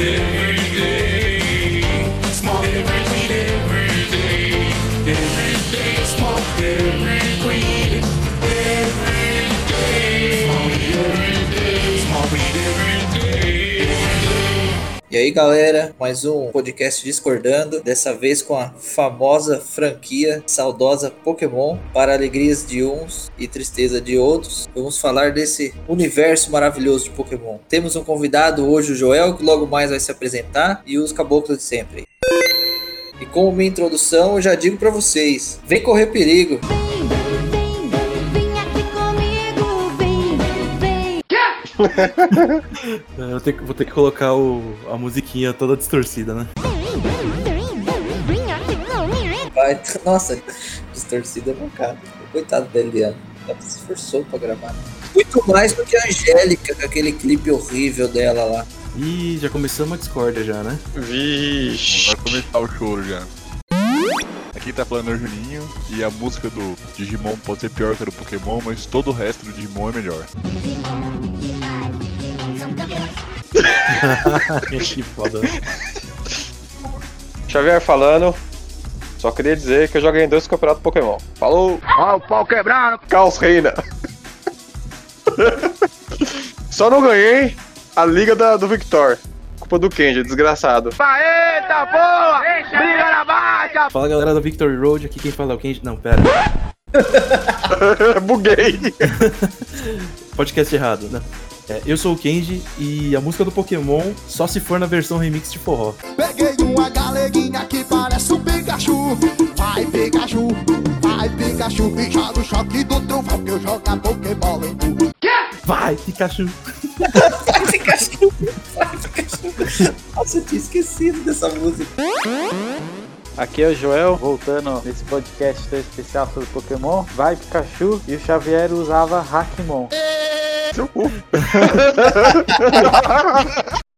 Yeah. Aí, galera, mais um podcast discordando, dessa vez com a famosa franquia saudosa Pokémon, para alegrias de uns e tristeza de outros. Vamos falar desse universo maravilhoso de Pokémon. Temos um convidado hoje, o Joel, que logo mais vai se apresentar, e os caboclos de sempre. E como minha introdução, eu já digo pra vocês: vem correr perigo. Eu tenho que- vou ter que colocar o- a musiquinha toda distorcida, né? Vai, nossa, distorcida é mancada. Coitado da Eliana. Ela se esforçou pra gravar. Muito mais do que a Angélica, com aquele clipe horrível dela lá. Ih, já começamos a discórdia já, né? Vixe. Vai começar o choro já. Aqui tá falando é o Juninho e a música do Digimon pode ser pior que a do Pokémon, mas todo o resto do Digimon é melhor. que foda. Xavier falando. Só queria dizer que eu joguei em dois campeonatos Pokémon. Falou! Ah, o pau quebrando! Caos reina! Só não ganhei a liga da- do Victor. Culpa do Kenji, desgraçado. Eita boa! Briga na baixa! Fala galera da Victory Road, aqui quem fala é o Kenji. Não, pera. Buguei! Podcast errado, né? É, eu sou o Kenji e a música do Pokémon só se for na versão remix de forró. Peguei uma galeguinha que parece um Pikachu. Vai, Pikachu, vai, Pikachu. E joga o choque do trovão que eu jogo a Pokébola em tu. Vai, Pikachu! Vai, Pikachu! Vai, Pikachu! Nossa, eu tinha esquecido dessa música. Aqui é o Joel, voltando nesse podcast tão especial sobre Pokémon. Vai Pikachu e o Xavier usava Hackmon.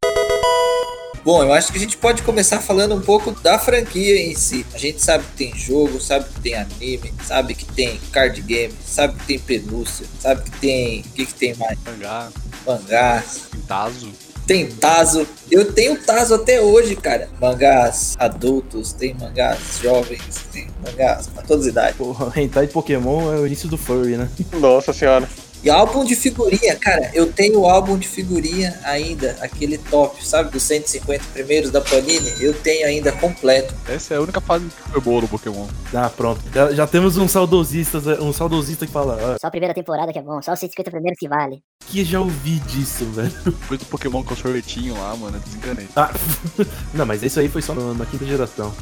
Bom, eu acho que a gente pode começar falando um pouco da franquia em si. A gente sabe que tem jogo, sabe que tem anime, sabe que tem card game, sabe que tem pelúcia, sabe que tem. O que, que tem mais? Mangá, Mangás. Tazo. Tem Tazo. Eu tenho Tazo até hoje, cara. Mangás adultos, tem mangás jovens, tem mangás pra todas as idades. Porra, hentai de Pokémon é o início do furry, né? Nossa senhora. E álbum de figurinha, cara, eu tenho o álbum de figurinha ainda, aquele top, sabe, dos 150 primeiros da Panini, eu tenho ainda completo. Essa é a única fase que foi boa do Pokémon. Ah, pronto. Já, já temos um saudosista, um saudosista que fala, ah, Só a primeira temporada que é bom, só os 150 primeiros que vale. que já ouvi disso, velho. Depois do Pokémon com o sorvetinho lá, mano, eu desencanei. Ah, não, mas isso aí foi só no- na quinta geração.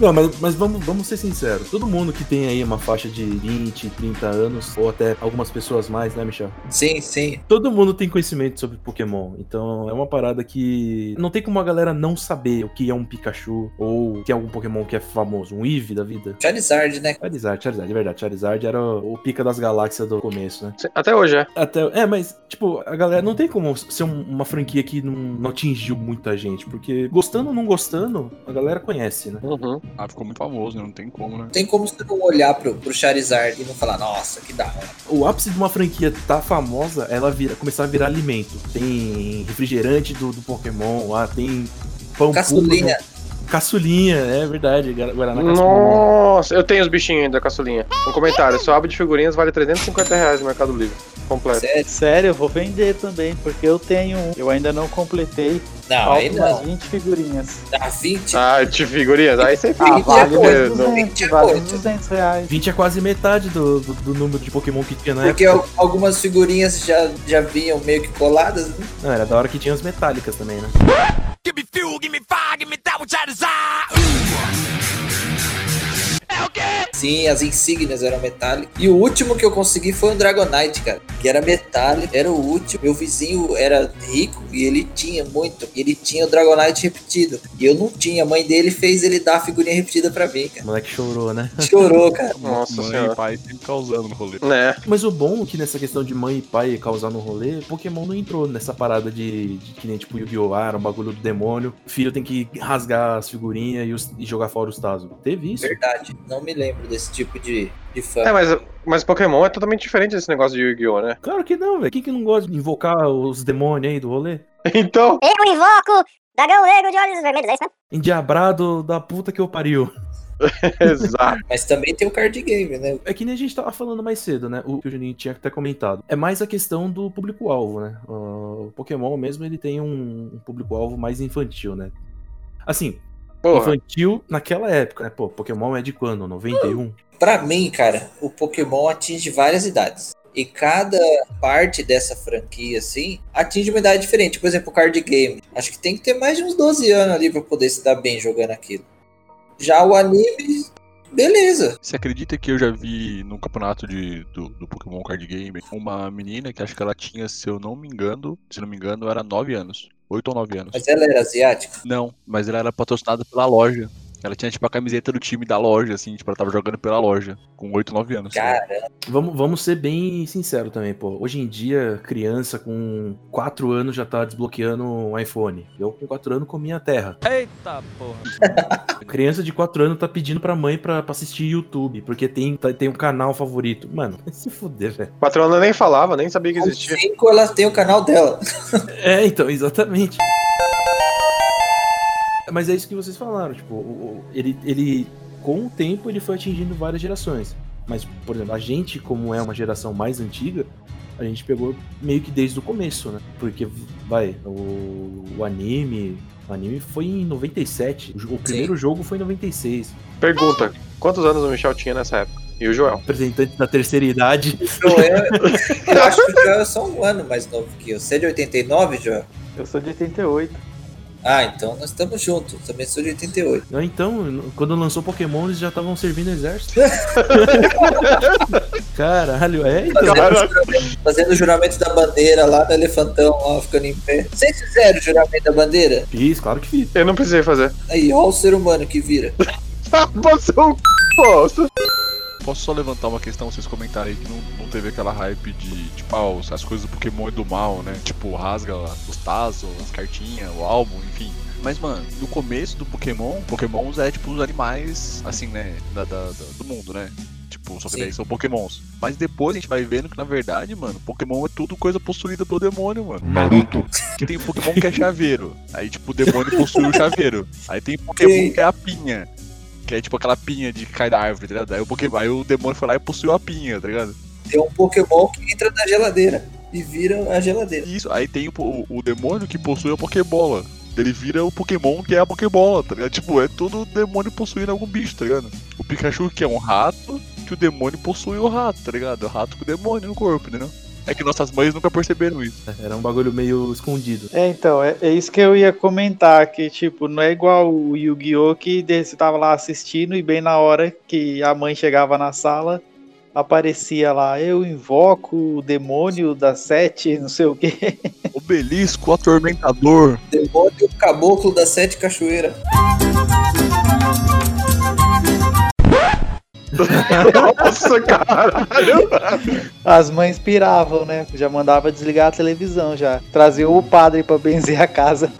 Não, mas, mas vamos, vamos ser sinceros. Todo mundo que tem aí uma faixa de 20, 30 anos, ou até algumas pessoas mais, né, Michel? Sim, sim. Todo mundo tem conhecimento sobre Pokémon. Então é uma parada que não tem como a galera não saber o que é um Pikachu ou que é algum Pokémon que é famoso. Um Eevee da vida. Charizard, né? Charizard, Charizard, é verdade. Charizard era o, o pica das galáxias do começo, né? Até hoje é. Até, é, mas, tipo, a galera não tem como ser um- uma franquia que não, não atingiu muita gente, porque gostando ou não gostando, a galera conhece, né? Uhum. Ah, ficou muito famoso, né? Não tem como, né? Não tem como você não olhar pro, pro Charizard e não falar, nossa, que da hora. O ápice de uma franquia tá famosa, ela vira, começar a virar alimento. Tem refrigerante do, do Pokémon lá, tem pão Caçulinha. puro. Caçulinha, é verdade. Guara- Guaraná Caçulinha. Nossa, eu tenho os bichinhos ainda, caçulinha. Um comentário, seu álbum de figurinhas vale 350 reais no Mercado Livre. Completo. Sério? Sério, eu vou vender também, porque eu tenho um. Eu ainda não completei. Não, aí não. 20 figurinhas. Dá 20. Ah, de figurinhas? Aí você fica. Ah, Vinte vale é uns coisa, não. 20 é 200, vale uns coisa. 200 reais. 20 é quase metade do, do, do número de Pokémon que tinha na Porque época. al- algumas figurinhas já, já vinham meio que coladas, né? Não, era da hora que tinha as metálicas também, né? Give me fuel, give me fire, give me that which I desire. Sim, as insígnias eram metálicas. E o último que eu consegui foi um Dragonite, cara. Que era metálico, era o último. Meu vizinho era rico e ele tinha muito. E ele tinha o Dragonite repetido. E eu não tinha. A mãe dele fez ele dar a figurinha repetida pra mim, O cara. moleque chorou, né? Chorou, cara. Nossa Mãe senhora. e pai sempre causando no rolê. Né? Mas o bom é que nessa questão de mãe e pai causar no rolê, Pokémon não entrou nessa parada de, de que nem tipo Yu-Gi-Oh! Ah, era um bagulho do demônio. O filho tem que rasgar as figurinhas e, os- e jogar fora os Tazo. Teve isso? Verdade. Não me lembro desse tipo de, de fã. É, mas, mas Pokémon é totalmente diferente desse negócio de Yu-Gi-Oh, né? Claro que não, velho. Quem que não gosta de invocar os demônios aí do rolê? Então, Eu invoco Dragão Negro de Olhos Vermelhos, é isso, né? Endiabrado da puta que eu pariu. exato. Mas também tem o card game, né? É que nem a gente tava falando mais cedo, né? O que o Juninho tinha até comentado. É mais a questão do público-alvo, né? O Pokémon mesmo, ele tem um, um público-alvo mais infantil, né? Assim, Porra, infantil naquela época, né? Pô, Pokémon é de quando? 91? Pra mim, cara, o Pokémon atinge várias idades. E cada parte dessa franquia, assim, atinge uma idade diferente. Por exemplo, o card game. Acho que tem que ter mais de uns 12 anos ali pra poder se dar bem jogando aquilo. Já o anime, beleza. Você acredita que eu já vi no campeonato de, do, do Pokémon Card Game uma menina que acho que ela tinha, se eu não me engano, se não me engano, era 9 anos. 8 ou 9 anos. Mas ela era asiática? Não, mas ela era patrocinada pela loja. Ela tinha, tipo, a camiseta do time da loja, assim, tipo, ela tava jogando pela loja, com 8, 9 anos. Cara, Vamos, vamos ser bem sinceros também, pô. Hoje em dia, criança com 4 anos já tá desbloqueando um iPhone. Eu com 4 anos comia terra. Eita porra. Criança de 4 anos tá pedindo pra mãe pra, pra assistir YouTube, porque tem, tá- tem um canal favorito. Mano, vai se fuder, velho. patrona nem falava, nem sabia que com existia. 5 ela tem o canal dela. É, então, exatamente. Mas é isso que vocês falaram, tipo, o- o- ele, ele, com o tempo, ele foi atingindo várias gerações. Mas, por exemplo, a gente, como é uma geração mais antiga, a gente pegou meio que desde o começo, né? Porque, vai, o, o anime. O anime foi em 97. O, o primeiro jogo foi em 96. Pergunta: quantos anos o Michel tinha nessa época? E o Joel? Representante da terceira idade. Joel, eu acho que o Joel é só um ano mais novo que eu. Você é de 89, Joel? Eu sou de 88. Ah, então nós estamos juntos. Também sou de 88. Não, Então, quando lançou Pokémon, eles já estavam servindo exército. Caralho, é? Então, Cara, Fazendo o juramento da bandeira lá no elefantão, lá ficando em pé. Vocês fizeram o juramento da bandeira? fiz, claro que fiz. eu não precisei fazer. Aí, ó o ser humano que vira. Passou o c... Posso só levantar uma questão, vocês comentaram aí que não, não teve aquela hype de, tipo, ah, as coisas do Pokémon e do mal, né? Tipo, rasga os Tazos, as cartinhas, o álbum, enfim. Mas, mano, no começo do Pokémon, Pokémons é tipo os animais, assim, né, da, da- da- do mundo, né? Tipo, só que Sim. daí são Pokémons. Mas depois a gente vai vendo que, na verdade, mano, Pokémon é tudo coisa possuída pelo demônio, mano. Naruto. Que tem Pokémon que é chaveiro. Aí, tipo, o demônio possui o chaveiro. Aí tem Pokémon que é a pinha. Que é tipo aquela pinha de que cai da árvore, tá ligado? Aí o, Pokémon, aí o demônio foi lá e possuiu a pinha, tá ligado? Tem um Pokémon que entra na geladeira e vira a geladeira. Isso, aí tem o, o, o demônio que possui a Pokébola. Ele vira o Pokémon que é a Pokébola, tá ligado? Tipo, é todo demônio possuindo algum bicho, tá ligado? O Pikachu que é um rato, que o demônio possui o rato, tá ligado? O rato com o demônio no corpo, entendeu? É que nossas mães nunca perceberam isso. Era um bagulho meio escondido. É, então, é, é isso que eu ia comentar, que, tipo, não é igual o Yu-Gi-Oh! que você tava lá assistindo e bem na hora que a mãe chegava na sala, aparecia lá, eu invoco o demônio das sete, não sei o quê. Obelisco, atormentador. Demônio caboclo das sete cachoeiras. Nossa, caralho. As mães piravam, né? Já mandava desligar a televisão já. Traziam o padre pra benzer a casa.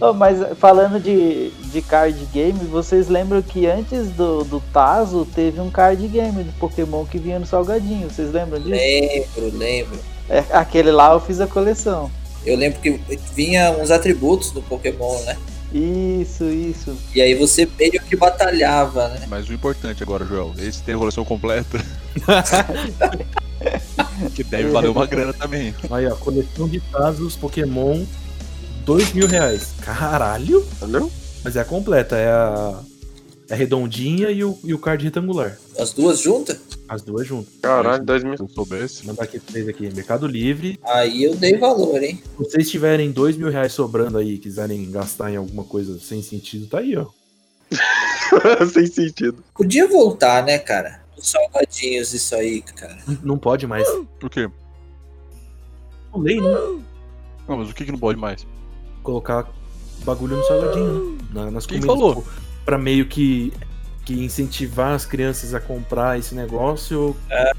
Ô, mas falando de, de card game, vocês lembram que antes do, do Tazo teve um card game de Pokémon que vinha no salgadinho? Vocês lembram disso? Lembro, lembro. É, aquele lá eu fiz a coleção. Eu lembro que vinha uns atributos do Pokémon, né? Isso, isso. E aí você meio que batalhava, né? Mas o importante agora, Joel, esse tem a coleção completa. que deve valer uma grana também. Aí, ó, coleção de Tazos Pokémon, dois mil reais. Caralho! Entendeu? Mas é a completa, é a, é a redondinha e o, e o card retangular. As duas juntas? As duas juntas. Caralho, 2000. Se eu soubesse. Mandar aqui pra vocês aqui. Mercado Livre. Aí eu dei valor, hein? Se vocês tiverem dois mil reais sobrando aí, quiserem gastar em alguma coisa sem sentido, tá aí, ó. Sem sentido. Podia voltar, né, cara? Os salgadinhos, isso aí, cara. Não- pode mais. Por quê? Não lei, né? Não, mas o que, que não pode mais? Colocar bagulho no salgadinho, né? Na- nas Quem comidas. falou? tipo, Pra meio que, que incentivar as crianças a comprar esse negócio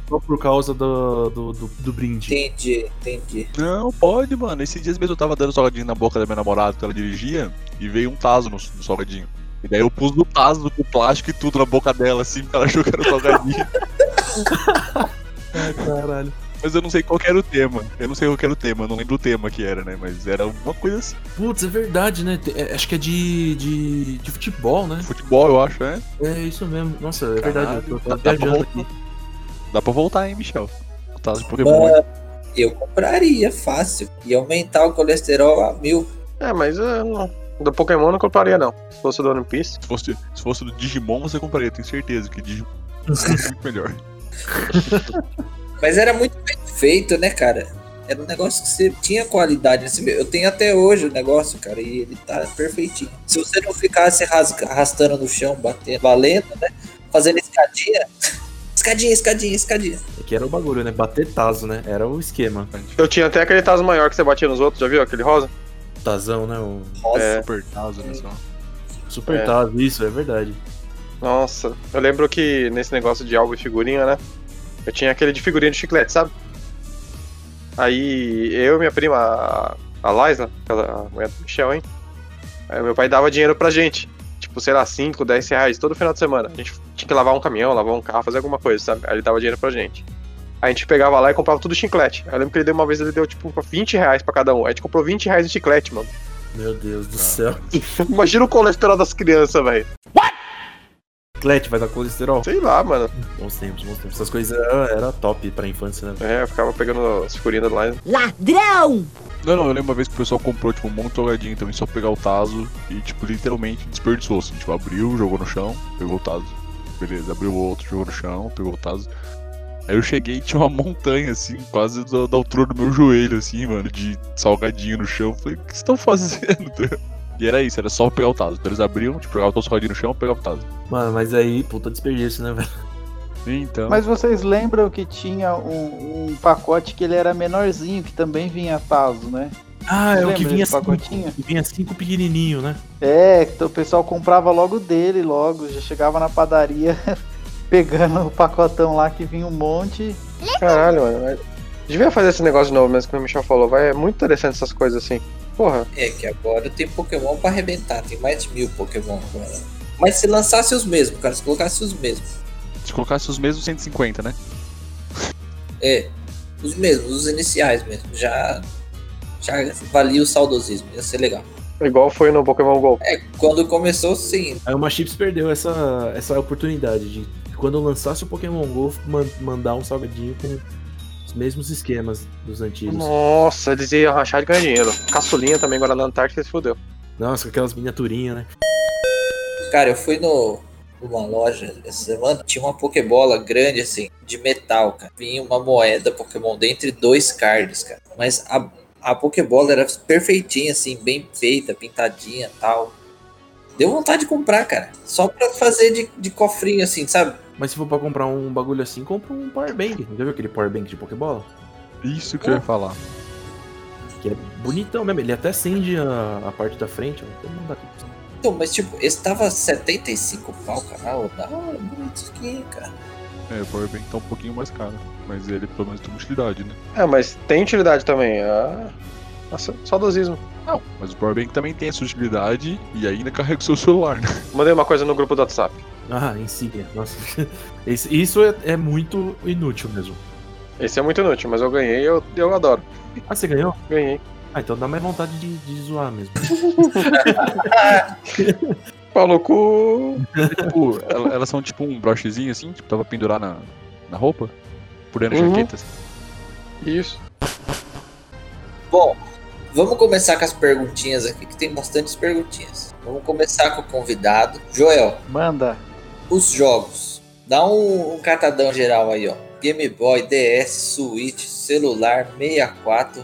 só por causa do, do, do, do brinde. Entendi, entendi. Não, pode, mano. Esses dias mesmo eu tava dando salgadinho na boca da minha namorada que ela dirigia e veio um taso no, no salgadinho. E daí eu pus no taso com plástico e tudo na boca dela, assim, pra ela jogando salgadinho. Ai, caralho. Mas eu não sei qual que era o tema. Eu não sei qual que era o tema, eu não lembro o tema que era, né? Mas era uma coisa assim. Putz, é verdade, né? É- acho que é de, de, de futebol, né? Futebol, eu acho, é. É isso mesmo. Nossa, é Caralho, verdade. Eu tô dá- dá pra viajando voltar. aqui. Dá pra voltar, hein, Michel? O taso de Pokémon. hein? Eu compraria fácil. E aumentar o colesterol a mil. É, mas eu não- do Pokémon eu não compraria, não. Se fosse do One Piece. Se fosse, se fosse do Digimon, você compraria, tenho certeza que Digimon é muito melhor. Mas era muito bem feito, né, cara? Era um negócio que você tinha qualidade. Você vê, Eu tenho até hoje o negócio, cara, e ele tá perfeitinho. Se você não ficasse arrastando no chão, batendo, valendo, né? Fazendo escadinha. Escadinha, escadinha, escadinha. É que era o bagulho, né? Bater taso, né? Era o esquema. Eu tinha até aquele taso maior que você batia nos outros, já viu? Aquele rosa? Tazão, né? O Rosa. É. Super taso, né? Só. super É. taso, isso, é verdade. Nossa, eu lembro que nesse negócio de álbum e figurinha, né? Eu tinha aquele de figurinha de chiclete, sabe? Aí eu e minha prima, a- a Liza, aquela mulher do Michel, hein? Aí meu pai dava dinheiro pra gente. Tipo, sei lá, 5, 10 reais todo final de semana. A gente tinha que lavar um caminhão, lavar um carro, fazer alguma coisa, sabe? Aí ele dava dinheiro pra gente. Aí a gente pegava lá e comprava tudo chiclete. Eu lembro que ele deu uma vez, ele deu tipo 20 reais pra cada um. Aí a gente comprou 20 reais de chiclete, mano. Meu Deus do céu. Imagina o colesterol das crianças, velho. Chiclete vai dar colesterol? Sei lá, mano. Bons tempos, bons tempos. Essas coisas era, era top pra infância, né? É, eu ficava pegando as figurinhas do Liza. Ladrão! Não, não, eu lembro uma vez que o pessoal comprou, tipo, um monte de salgadinho também, só pegar o taso e, tipo, literalmente desperdiçou, assim. Tipo, abriu, jogou no chão, pegou o taso. Beleza, abriu o outro, jogou no chão, pegou o taso. Aí eu cheguei e tinha uma montanha, assim, quase da, da altura do meu joelho, assim, mano, de salgadinho no chão. Falei, o que vocês estão fazendo? E era isso, era só pegar o taso. Então eles abriam, tipo, pegavam o salgadinho no chão, pegavam o taso. Mano, mas aí, puta desperdício, né, velho? Então, Mas vocês lembram que tinha um, um pacote que ele era menorzinho, que também vinha Tazo, né? Ah, é o que vinha cinco, pacotinho? que vinha cinco pequenininho, né? É, então o pessoal comprava logo dele, logo. Já chegava na padaria pegando o pacotão lá que vinha um monte. Caralho, mano. Devia fazer esse negócio de novo mesmo que o Michel falou. Vai, é muito interessante essas coisas assim. Porra, É que agora tem Pokémon pra arrebentar. Tem mais de mil Pokémon agora. Mas se lançasse os mesmos, cara, se colocasse os mesmos. se colocasse os mesmos 150, né? É, os mesmos, os iniciais mesmo. Já, já valia o saudosismo, ia ser legal. igual foi no Pokémon GO. É, quando começou, sim. Aí uma Chips perdeu essa, essa oportunidade de, quando lançasse o Pokémon GO, man- mandar um salgadinho com os mesmos esquemas dos antigos. Nossa, eles iam rachar de ganhar dinheiro. Caçulinha também agora na Antártica se fudeu. Nossa, com aquelas miniaturinhas, né? Cara, eu fui no, numa loja essa semana, tinha uma Pokébola grande assim, de metal, cara. Vinha uma moeda Pokémon dentro e dois cards, cara. Mas a, a Pokébola era perfeitinha, assim, bem feita, pintadinha tal. Deu vontade de comprar, cara. Só pra fazer de, de cofrinho, assim, sabe? Mas se for pra comprar um bagulho assim, compra um Power Bank. Já viu aquele Power Bank de Pokébola? Isso que eu ia falar. Que é bonitão mesmo. Ele até acende a, a parte da frente. Então, mas tipo, esse tava 75 pau, cara. Ô, Da hora, bonito isso aqui, cara. É, o Power Bank tá um pouquinho mais caro. Mas ele pelo menos tem uma utilidade, né? É, mas tem utilidade também. Ah, nossa, saudosismo. Não, mas o Power Bank também tem essa utilidade e ainda carrega o seu celular, né? Mandei uma coisa no grupo do WhatsApp. Ah, insígnia. Nossa. Esse- Isso é, é muito inútil mesmo. Esse é muito inútil, mas eu ganhei e eu, eu adoro. Ah, você ganhou? Ganhei. Ah, então dá mais vontade de, de zoar mesmo. Pau no cu. tipo, ela- elas são tipo um brochezinho assim, tipo, tava pendurar na, na roupa, por dentro Uhum. jaqueta. assim. Isso. Bom, vamos começar com as perguntinhas aqui, que tem bastantes perguntinhas. Vamos começar com o convidado. Joel, Manda. Os jogos. Dá um, um catadão geral aí, ó. Game Boy, DS, Switch, celular, 64,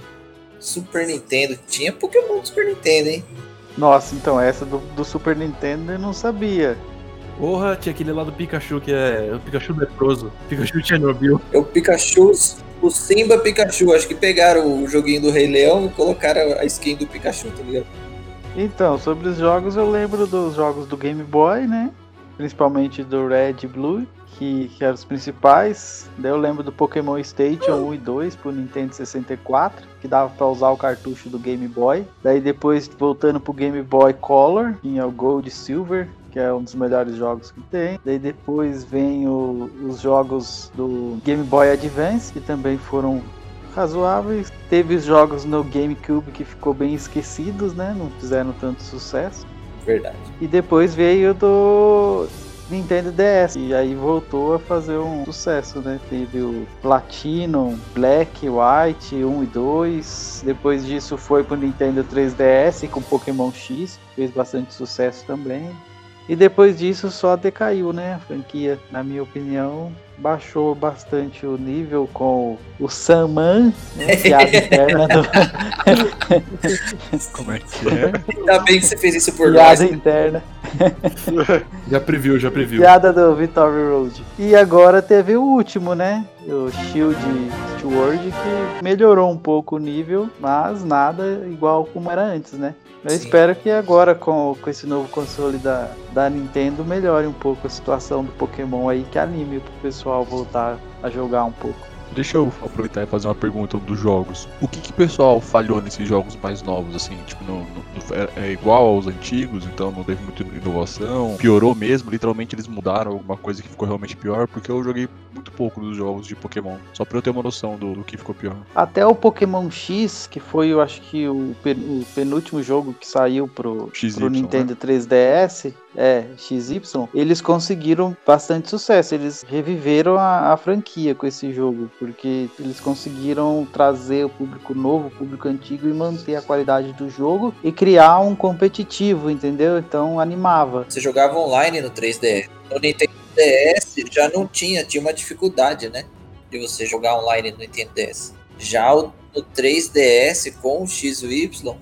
Super Nintendo. Tinha Pokémon do Super Nintendo, hein? Nossa, então essa do, do Super Nintendo eu não sabia. Porra, tinha aquele lá do Pikachu que é o Pikachu leproso. Pikachu Chernobyl. É o Pikachu, o Simba Pikachu. Acho que pegaram o joguinho do Rei Leão e colocaram a skin do Pikachu, tá ligado? Então, sobre os jogos, eu lembro dos jogos do Game Boy, né? Principalmente do Red e Blue, que, que eram os principais. Daí eu lembro do Pokémon Station 1 e 2 pro Nintendo 64, que dava pra usar o cartucho do Game Boy. Daí depois, voltando pro Game Boy Color, tinha o Gold e Silver. que é um dos melhores jogos que tem. Daí depois vem o- os jogos do Game Boy Advance, que também foram razoáveis. Teve os jogos no GameCube que ficou bem esquecidos, né? Não fizeram tanto sucesso. Verdade. E depois veio do Nintendo DS. E aí voltou a fazer um sucesso, né? Teve o Platinum, Black, White, 1 e 2. Depois disso foi pro Nintendo 3DS com Pokémon X. Fez bastante sucesso também. E depois disso só decaiu, né? A franquia, na minha opinião, baixou bastante o nível com o Saman, né? piada interna do, Como é que é? Ainda bem que você fez isso por piada nós. interna. Já previu, já previu. Piada do Victory Road. E agora teve o último, né? O Shield Sword, que melhorou um pouco o nível, mas nada igual como era antes, né? Eu Sim. espero que agora, com, com esse novo console da, da Nintendo, melhore um pouco a situação do Pokémon aí, que anime pro pessoal voltar a jogar um pouco. Deixa eu aproveitar e fazer uma pergunta dos jogos. O que que o pessoal falhou nesses jogos mais novos, assim? Tipo, no- no- é, é igual aos antigos, então não teve muita inovação? Piorou mesmo? Literalmente eles mudaram alguma coisa que ficou realmente pior? Porque eu joguei muito pouco dos jogos de Pokémon. Só pra eu ter uma noção do, do que ficou pior. Até o Pokémon X, que foi, eu acho que o, pen- o penúltimo jogo que saiu pro, XY, pro Nintendo 3DS, é, XY, eles conseguiram bastante sucesso. Eles reviveram a, a franquia com esse jogo, porque eles conseguiram trazer o público novo, o público antigo e manter a qualidade do jogo e criar um competitivo, entendeu? Então animava. Você jogava online no 3DS. No Nintendo DS já não tinha, tinha uma dificuldade, né? De você jogar online no Nintendo DS. Já o, no 3DS com o X Y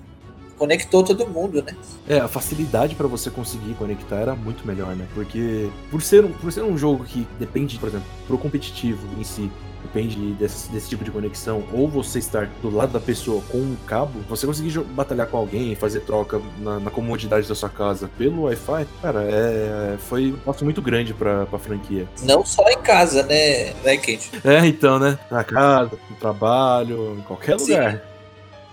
conectou todo mundo, né? É, a facilidade pra você conseguir conectar era muito melhor, né? Porque por ser, um, por ser um jogo que depende, por exemplo, pro competitivo em si, depende desse, desse tipo de conexão, ou você estar do lado da pessoa com um cabo, você conseguir batalhar com alguém, fazer troca na, na comodidade da sua casa pelo Wi-Fi, cara, é, foi um passo muito grande pra, pra franquia. Não só em casa, né, né, Kate? É, então, né? Na casa, no trabalho, em qualquer Sim. lugar.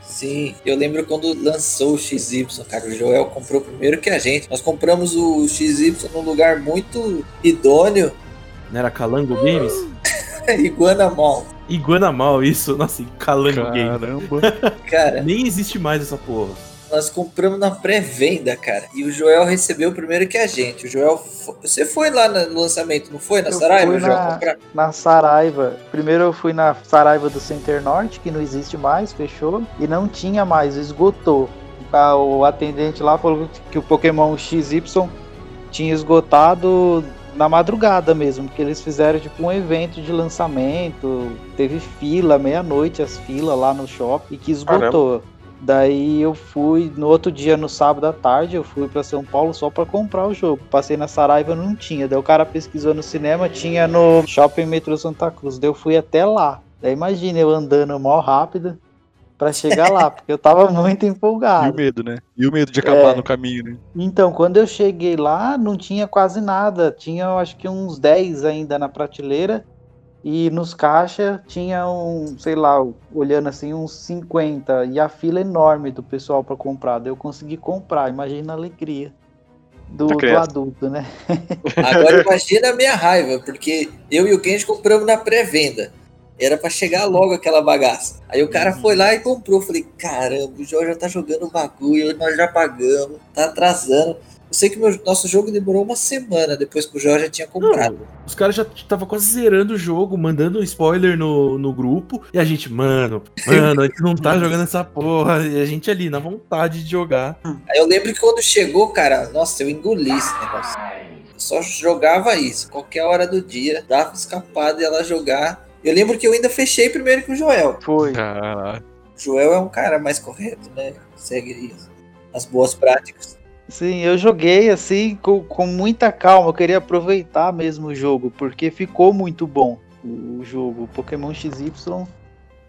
Sim, eu lembro quando lançou o XY, cara, o Joel comprou primeiro que a gente. Nós compramos o XY num lugar muito idôneo, Não era Calango Games? Iguana Mall. Iguana mal isso, nossa, Calango Games. Caramba. Cara, Nem existe mais essa porra. Nós compramos na pré-venda, cara. E o Joel recebeu primeiro que a gente. O Joel, você foi lá no lançamento, não foi? Na Eu Saraiva, fui Joel? na- comprar? na Saraiva. Primeiro eu fui na Saraiva do Center Norte, que não existe mais, fechou. E não tinha mais, esgotou. O atendente lá falou que o Pokémon XY tinha esgotado na madrugada mesmo, porque eles fizeram tipo um evento de lançamento, teve fila, meia-noite as filas lá no shopping, e que esgotou. Daí eu fui no outro dia, no sábado à tarde, eu fui pra São Paulo só pra comprar o jogo. Passei na Saraiva, não tinha. Daí o cara pesquisou no cinema, tinha no Shopping Metrô Santa Cruz. Daí eu fui até lá. Daí imagina eu andando mal rápido pra chegar lá, porque eu tava muito E o empolgado. medo, né? E o medo de acabar É. no caminho, né? Então, quando eu cheguei lá, não tinha quase nada. Tinha, acho que uns 10 ainda na prateleira. E nos caixas tinha um, sei lá, olhando assim, uns 50. E a fila enorme do pessoal para comprar. Daí eu consegui comprar. Imagina a alegria do, Da do adulto, né? Agora imagina a minha raiva, porque eu e o Kenji compramos na pré-venda. Era pra chegar logo aquela bagaça. Aí o cara foi lá e comprou. Falei, caramba, o João já tá jogando bagulho, nós já pagamos, tá atrasando. Eu sei que meu, nosso jogo demorou uma semana depois que o João já tinha comprado. Os caras já estavam quase zerando o jogo, mandando spoiler no, no grupo. E a gente, mano, mano, a gente não tá jogando essa porra. E a gente ali, na vontade de jogar. Aí eu lembro que quando chegou, cara, nossa, eu engoli esse negócio. Eu só jogava isso, qualquer hora do dia, dava escapada e ela jogar. Eu lembro que eu ainda fechei primeiro que o Joel. Foi. Caralho. O Joel é um cara mais correto, né? Segue as- as boas práticas. Sim, eu joguei assim com, com muita calma. Eu queria aproveitar mesmo o jogo, porque ficou muito bom o, o jogo. O Pokémon XY,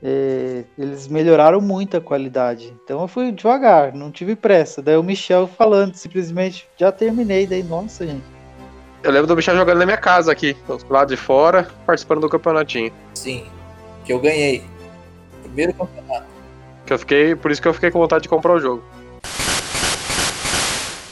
é, eles melhoraram muito a qualidade. Então eu fui devagar, não tive pressa. Daí o Michel falando, simplesmente já terminei. Daí, nossa, gente. Eu lembro do Michel jogando na minha casa aqui, do lado de fora, participando do campeonatinho. Sim, que eu ganhei. Primeiro campeonato. Que eu fiquei, por isso que eu fiquei com vontade de comprar o jogo.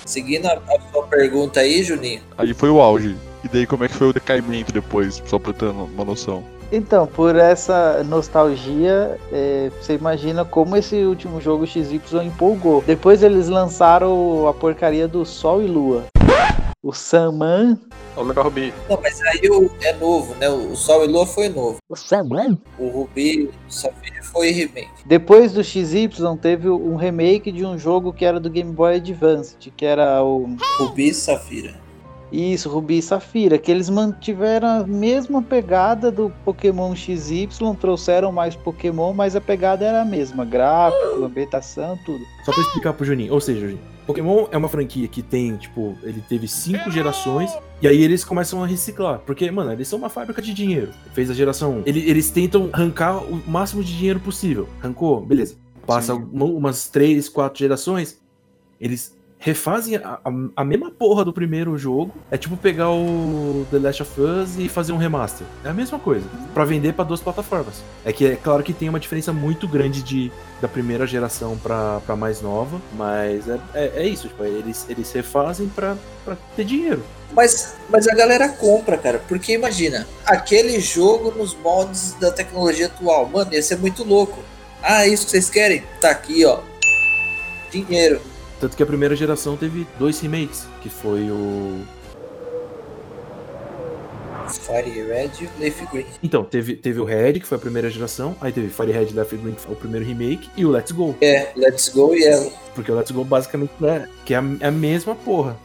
Seguindo a, a sua pergunta aí, Juninho. Aí foi o auge. E daí como é que foi o decaimento depois, só pra ter uma noção. Então, por essa nostalgia, é, você imagina como esse último jogo XY empolgou. Depois eles lançaram a porcaria do Sol e Lua. O Saman. Omega Ruby. Não, mas aí o, é novo, né? O Sol e Lua foi novo. O Saman? O Rubi, o Safira foi remake. Depois do XY teve um remake de um jogo que era do Game Boy Advance, que era o Rubi e Safira. Isso, Rubi e Safira, que eles mantiveram a mesma pegada do Pokémon XY, trouxeram mais Pokémon, mas a pegada era a mesma, gráfico, ambientação, tudo. Só pra explicar pro Juninho. Ou seja, Juninho, Pokémon é uma franquia que tem, tipo, ele teve cinco gerações e aí eles começam a reciclar. Porque, mano, eles são uma fábrica de dinheiro. Fez a geração 1. Ele- eles tentam arrancar o máximo de dinheiro possível. Arrancou, beleza. Passa uma- umas três, quatro gerações, eles refazem a, a- a mesma porra do primeiro jogo. É tipo pegar o The Last of Us e fazer um remaster. É a mesma coisa. Pra vender pra duas plataformas. É que é claro que tem uma diferença muito grande de da primeira geração pra, pra mais nova, mas é, é, é isso, tipo, eles, eles refazem pra, pra ter dinheiro. Mas, mas a galera compra, cara. Porque imagina, aquele jogo nos moldes da tecnologia atual. Mano, ia ser muito louco. Ah, é isso que vocês querem? Tá aqui, ó. Dinheiro. Tanto que a primeira geração teve dois remakes, que foi o. Fire Red e Leaf Green. Então, teve, teve o Red, que foi a primeira geração, aí teve Fire Red Left Green, que foi o primeiro remake, e o Let's Go. É, Let's Go e Yellow. Porque o Let's Go basicamente é, que é a, é a mesma porra.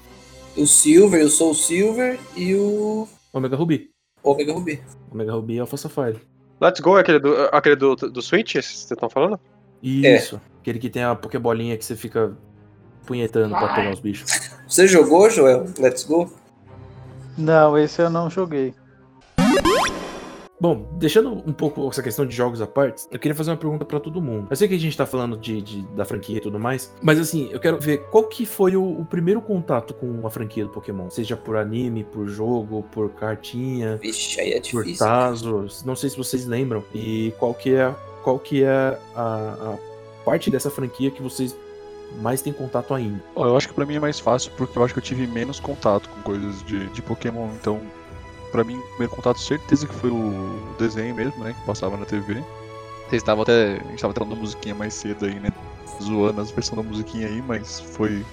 O Silver, o Soul Silver e o Omega Ruby. Omega Ruby. Omega Ruby e Alpha Sapphire. Let's Go é aquele do, aquele do, do Switch, vocês estão falando? Isso. Aquele que tem a Pokébolinha que você fica punhetando pra pegar os bichos. Você jogou, Joel? Let's Go? Não, esse eu não joguei. Bom, deixando um pouco essa questão de jogos à parte, eu queria fazer uma pergunta pra todo mundo. Eu sei que a gente tá falando de, de- da franquia e tudo mais, mas assim, eu quero ver qual que foi o, o primeiro contato com a franquia do Pokémon. Seja por anime, por jogo, por cartinha, Vixe, aí é por difícil. Tazo. Não sei se vocês lembram. E qual que é, qual que é a, a parte dessa franquia que vocês mais têm contato ainda. Eu acho que pra mim é mais fácil porque eu acho que eu tive menos contato com coisas de, de Pokémon. Então, pra mim, o primeiro contato, certeza que foi o desenho mesmo, né? Que passava na TV. Vocês estavam até. A gente tava tendo uma musiquinha mais cedo aí, né? Zoando as versões da musiquinha aí, mas foi.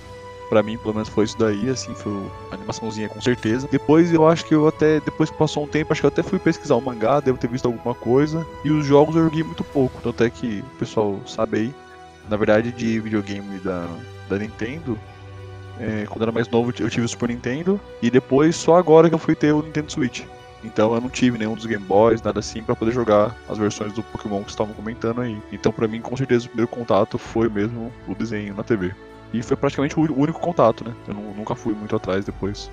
Pra mim, pelo menos, foi isso daí, assim, foi a animaçãozinha com certeza. Depois eu acho que eu até, depois que passou um tempo, acho que eu até fui pesquisar o mangá, devo ter visto alguma coisa. E os jogos eu joguei muito pouco, tanto é que o pessoal sabe aí, na verdade, de videogame da, da Nintendo, é, quando eu era mais novo eu tive o Super Nintendo, e depois só agora que eu fui ter o Nintendo Switch. Então eu não tive nenhum dos Game Boys, nada assim, pra poder jogar as versões do Pokémon que estavam comentando aí. Então pra mim, com certeza, o primeiro contato foi mesmo o desenho na TV. E foi praticamente o único contato, né? Eu nu- nunca fui muito atrás depois.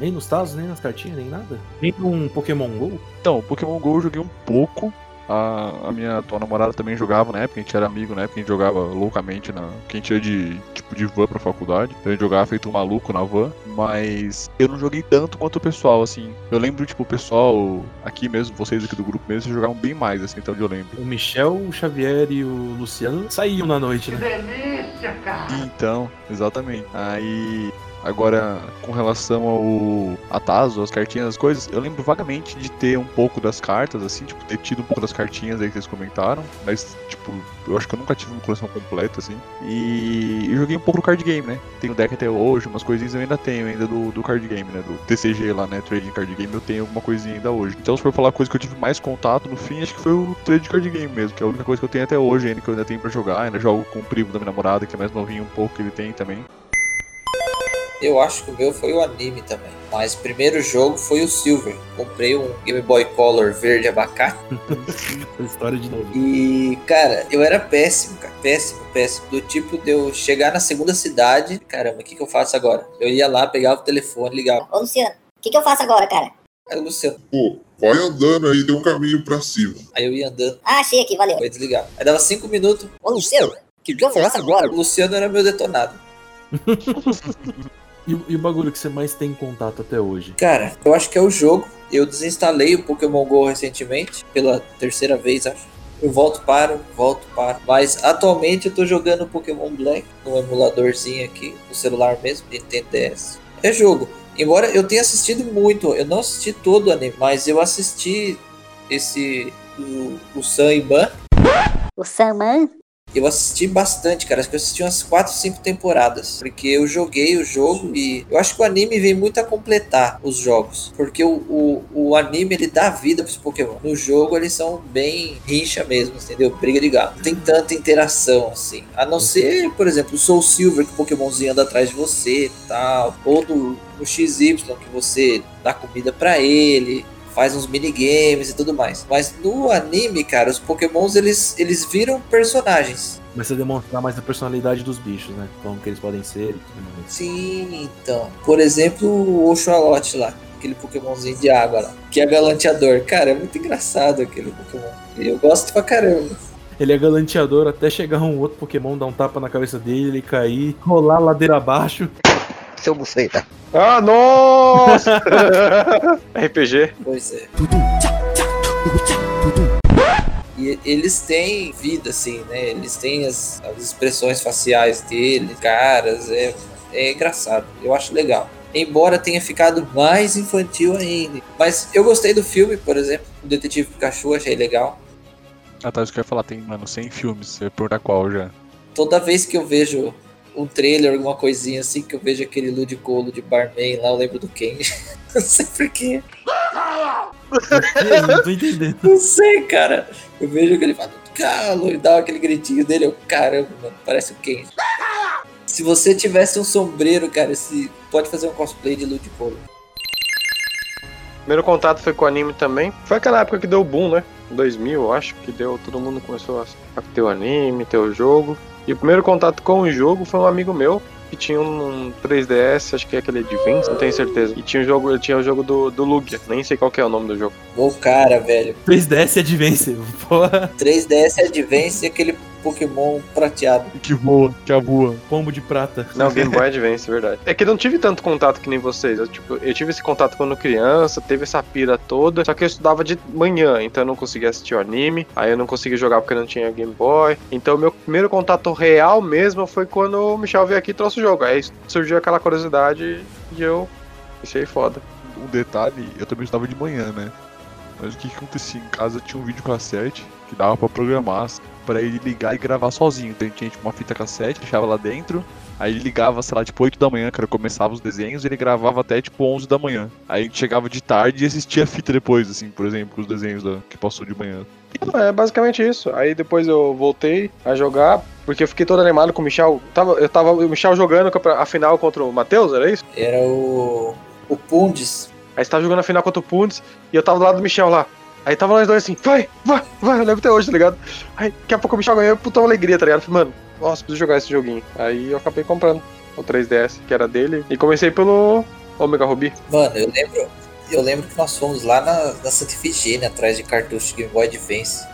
Nem nos Tazos, nem nas cartinhas, nem nada. Nem um Pokémon GO. Então, Pokémon GO eu joguei um pouco. A, a minha atual namorada também jogava na época, a gente era amigo na época, a gente jogava loucamente na. Que a gente ia de tipo de van pra faculdade. Então a gente jogava feito um maluco na van. Mas eu não joguei tanto quanto o pessoal, assim. Eu lembro, tipo, o pessoal aqui mesmo, vocês aqui do grupo mesmo, vocês jogavam bem mais, assim, então eu lembro. O Michel, o Xavier e o Luciano saíam na noite, né? delícia, cara! Então, exatamente. Aí, agora, com relação ao a Tazo, as cartinhas, as coisas, eu lembro vagamente de ter um pouco das cartas, assim, tipo, ter tido um pouco das cartinhas aí que vocês comentaram, mas, tipo, eu acho que eu nunca tive uma coleção completa, assim. E eu joguei um pouco do card game, né? Tenho deck até hoje, umas coisinhas eu ainda tenho ainda do, do card game, né? Do TCG lá, né? Trading Card Game, eu tenho alguma coisinha ainda hoje. Então, se for falar coisa que eu tive mais contato, no fim, acho que foi o Trading Card Game mesmo, que é a única coisa que eu tenho até hoje ainda, que eu ainda tenho pra jogar. Ainda jogo com o primo da minha namorada, que é mais novinho um pouco, que ele tem também. Eu acho que o meu foi o anime também. Mas o primeiro jogo foi o Silver. Comprei um Game Boy Color verde abacate. Essa história de novo. E, cara, eu era péssimo, cara. Péssimo, péssimo. Do tipo de eu chegar na segunda cidade. Caramba, o que, que eu faço agora? Eu ia lá, pegava o telefone, ligava. Ô, Luciano, o que, que eu faço agora, cara? Aí o Luciano. Pô, vai andando aí, tem um caminho pra cima. Aí eu ia andando. Ah, achei aqui, valeu. Foi desligar. Aí dava cinco minutos. Ô, Luciano, que que eu faço agora? O Luciano era meu detonado. E, o- e o bagulho que você mais tem contato até hoje? Cara, eu acho que é o jogo. Eu desinstalei o Pokémon GO recentemente. Pela terceira vez, acho. Eu volto para, volto para. Mas atualmente eu tô jogando Pokémon Black no emuladorzinho aqui, no celular mesmo, Nintendo DS. É jogo. Embora eu tenha assistido muito, eu não assisti todo o anime, mas eu assisti esse o, o Sun e Ban. O Saman? Eu assisti bastante, cara. Acho que eu assisti umas 4, 5 temporadas. Porque eu joguei o jogo e eu acho que o anime vem muito a completar os jogos. Porque o, o, o anime ele dá vida pros Pokémon. No jogo eles são bem rincha mesmo, entendeu? Briga de gato. Não tem tanta interação assim. A não ser, por exemplo, o Soul Silver, que o Pokémonzinho anda atrás de você e tal. Ou do, no XY, que você dá comida pra ele faz uns minigames e tudo mais. Mas no anime, cara, os Pokémons eles, eles viram personagens. Começa a demonstrar mais a personalidade dos bichos, né? Como que eles podem ser e tudo mais. Sim, então. Por exemplo, o Oxalote lá. Aquele Pokémonzinho de água lá. Que é galanteador. Cara, é muito engraçado aquele Pokémon. Eu gosto pra caramba. Ele é galanteador até chegar um outro Pokémon, dar um tapa na cabeça dele, ele cair, rolar ladeira abaixo. Seu buceta. Ah, nossa! RPG. Pois é. E eles têm vida, assim, né? Eles têm as, as expressões faciais deles, caras, é, é engraçado. Eu acho legal. Embora tenha ficado mais infantil ainda. Mas eu gostei do filme, por exemplo. O Detetive Pikachu, achei legal. Ah, tá, isso que eu ia falar, tem, mano, 100 filmes, você pergunta qual já. Toda vez que eu vejo um trailer, alguma coisinha assim, que eu vejo aquele Ludicolo de Barman lá, eu lembro do Kenji. Não sei porquê. Não tô entendendo. Não sei, cara. Eu vejo que ele fala, calo, e dá aquele gritinho dele, eu, caramba, mano, parece o Kenji. Se você tivesse um sombreiro, cara, se pode fazer um cosplay de Ludicolo. Primeiro contato foi com o anime também. Foi aquela época que deu o boom, né? 2000, eu acho, que deu, todo mundo começou a, a ter o anime, ter o jogo. E o primeiro contato com o jogo foi um amigo meu que tinha um 3DS, acho que é aquele Advance, não tenho certeza. E tinha o jogo, ele tinha o jogo do, do Lugia, nem sei qual que é o nome do jogo. Ô, cara, velho. 3DS Advance, porra. 3DS Advance e aquele Pokémon prateado. Que voa, que voa. Pombo de prata. Não, Game Boy Advance, verdade. É que eu não tive tanto contato que nem vocês. Eu, tipo, eu tive esse contato quando criança, teve essa pira toda. Só que eu estudava de manhã, então eu não conseguia assistir o anime. Aí eu não conseguia jogar porque não tinha Game Boy. Então meu primeiro contato real mesmo foi quando o Michel veio aqui e trouxe o jogo. Aí surgiu aquela curiosidade e eu achei foda. Um detalhe, eu também estudava de manhã, né? Mas o que, que acontecia? Em casa tinha um videocassete que dava pra programar pra ele ligar e gravar sozinho. Então tinha tipo, uma fita cassete, deixava lá dentro. Aí ele ligava, sei lá, tipo 8 da manhã, que era começava os desenhos, e ele gravava até tipo 11 da manhã. Aí a gente chegava de tarde e assistia a fita depois, assim, por exemplo, os desenhos da, que passou de manhã. É basicamente isso. Aí depois eu voltei a jogar, porque eu fiquei todo animado com o Michel. Tava, eu tava o Michel jogando a final contra o Matheus, era isso? Era o. O Pundes. Aí você tava jogando a final contra o Pundes e eu tava do lado do Michel lá. Aí tava nós dois assim, vai, vai, vai, eu lembro até hoje, tá ligado? Aí daqui a pouco o Michel ganhou, puta uma alegria, tá ligado? Falei, mano, nossa, preciso jogar esse joguinho. Aí eu acabei comprando o 3DS, que era dele, e comecei pelo Omega Ruby. Mano, eu lembro. Eu lembro que nós fomos lá na, na Santa Ifigênia, atrás de cartucho de Game Boy Advance.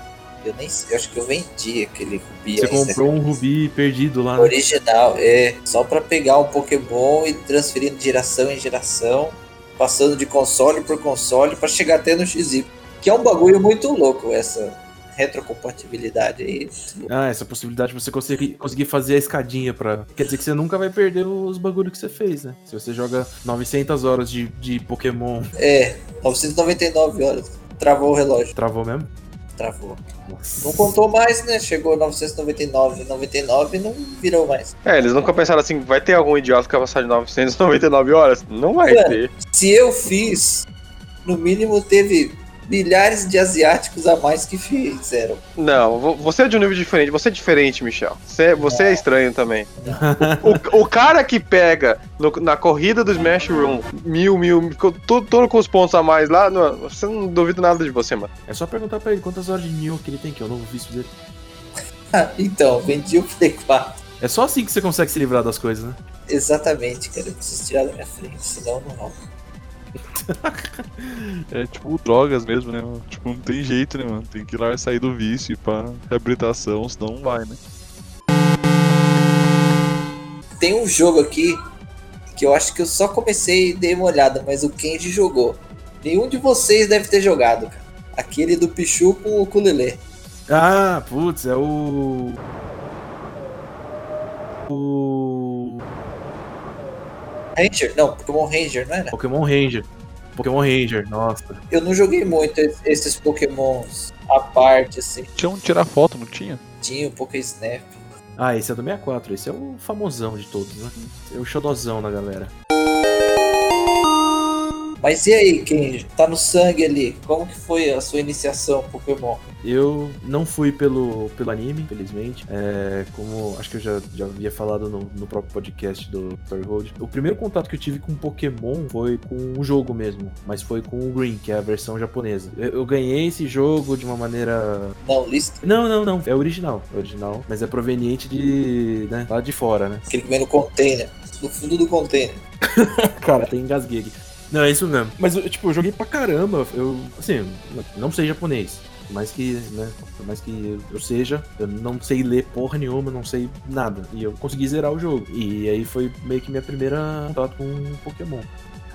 Eu nem sei, eu acho que eu vendi aquele Ruby. Você aí, comprou um Rubi perdido lá, né? Original, é. Só pra pegar um Pokémon e transferir de geração em geração, passando de console por console pra chegar até no XY. Que é um bagulho muito louco, essa retrocompatibilidade aí. Ah, essa possibilidade de você conseguir, conseguir fazer a escadinha pra. Quer dizer que você nunca vai perder os bagulhos que você fez, né? Se você joga 900 horas de, de Pokémon. É, 999 horas. Travou o relógio. Travou mesmo? Travou. Não contou mais, né? Chegou 999, 99 e não virou mais. É, eles nunca pensaram assim, vai ter algum idiota que vai passar de 999 horas? Não vai Mano, ter. Se eu fiz, no mínimo teve milhares de asiáticos a mais que fizeram. Não, vo- você é de um nível diferente. Você é diferente, Michel. Você, você é estranho também. O, o cara que pega no- na corrida do Smash Room mil, mil, tudo, tudo com os pontos a mais lá, não, você não duvida nada de você, mano. É só perguntar pra ele quantas horas de Nioh que ele tem, que é o novo vício dele. então, vendi o Play 4. É só assim que você consegue se livrar das coisas, né? Exatamente, cara. Eu preciso tirar da minha frente, senão não rola. É tipo drogas mesmo, né? mano? Tipo, não tem jeito, né, mano? Tem que ir lá e sair do vício pra reabilitação, senão não vai, né? Tem um jogo aqui que eu acho que eu só comecei e dei uma olhada, mas o Kenji jogou. Nenhum de vocês deve ter jogado, cara. Aquele do Pichu com o ukulele. Ah, putz, é o. O. Ranger? Não, Pokémon Ranger, não era? Pokémon Ranger. Pokémon Ranger, nossa. Eu não joguei muito es- esses Pokémons à parte, assim. Tinha um tirar foto, não tinha? Tinha o Pokésnap. Ah, esse é do 64, esse é o famosão de todos, né? É o xodozão da galera. Mas e aí, Kenji? Tá no sangue ali. Como que foi a sua iniciação Pokémon? Eu não fui pelo, pelo anime, infelizmente. É, como acho que eu já, já havia falado no, no próprio podcast do Story Road. O primeiro contato que eu tive com Pokémon foi com o jogo mesmo, mas foi com o Green, que é a versão japonesa. Eu, eu ganhei esse jogo de uma maneira. Não, lista? Não, não, não. É original. É original, mas é proveniente de. né, lá de fora, né? Aquele que vem no container. No fundo do container. Cara, tem engasguei aqui. Não, é isso mesmo. Mas, tipo, eu joguei pra caramba. Eu, assim, não sei japonês. Por mais que, né, por mais que eu seja, eu não sei ler porra nenhuma, não sei nada. E eu consegui zerar o jogo. E aí foi meio que minha primeira contato com Pokémon.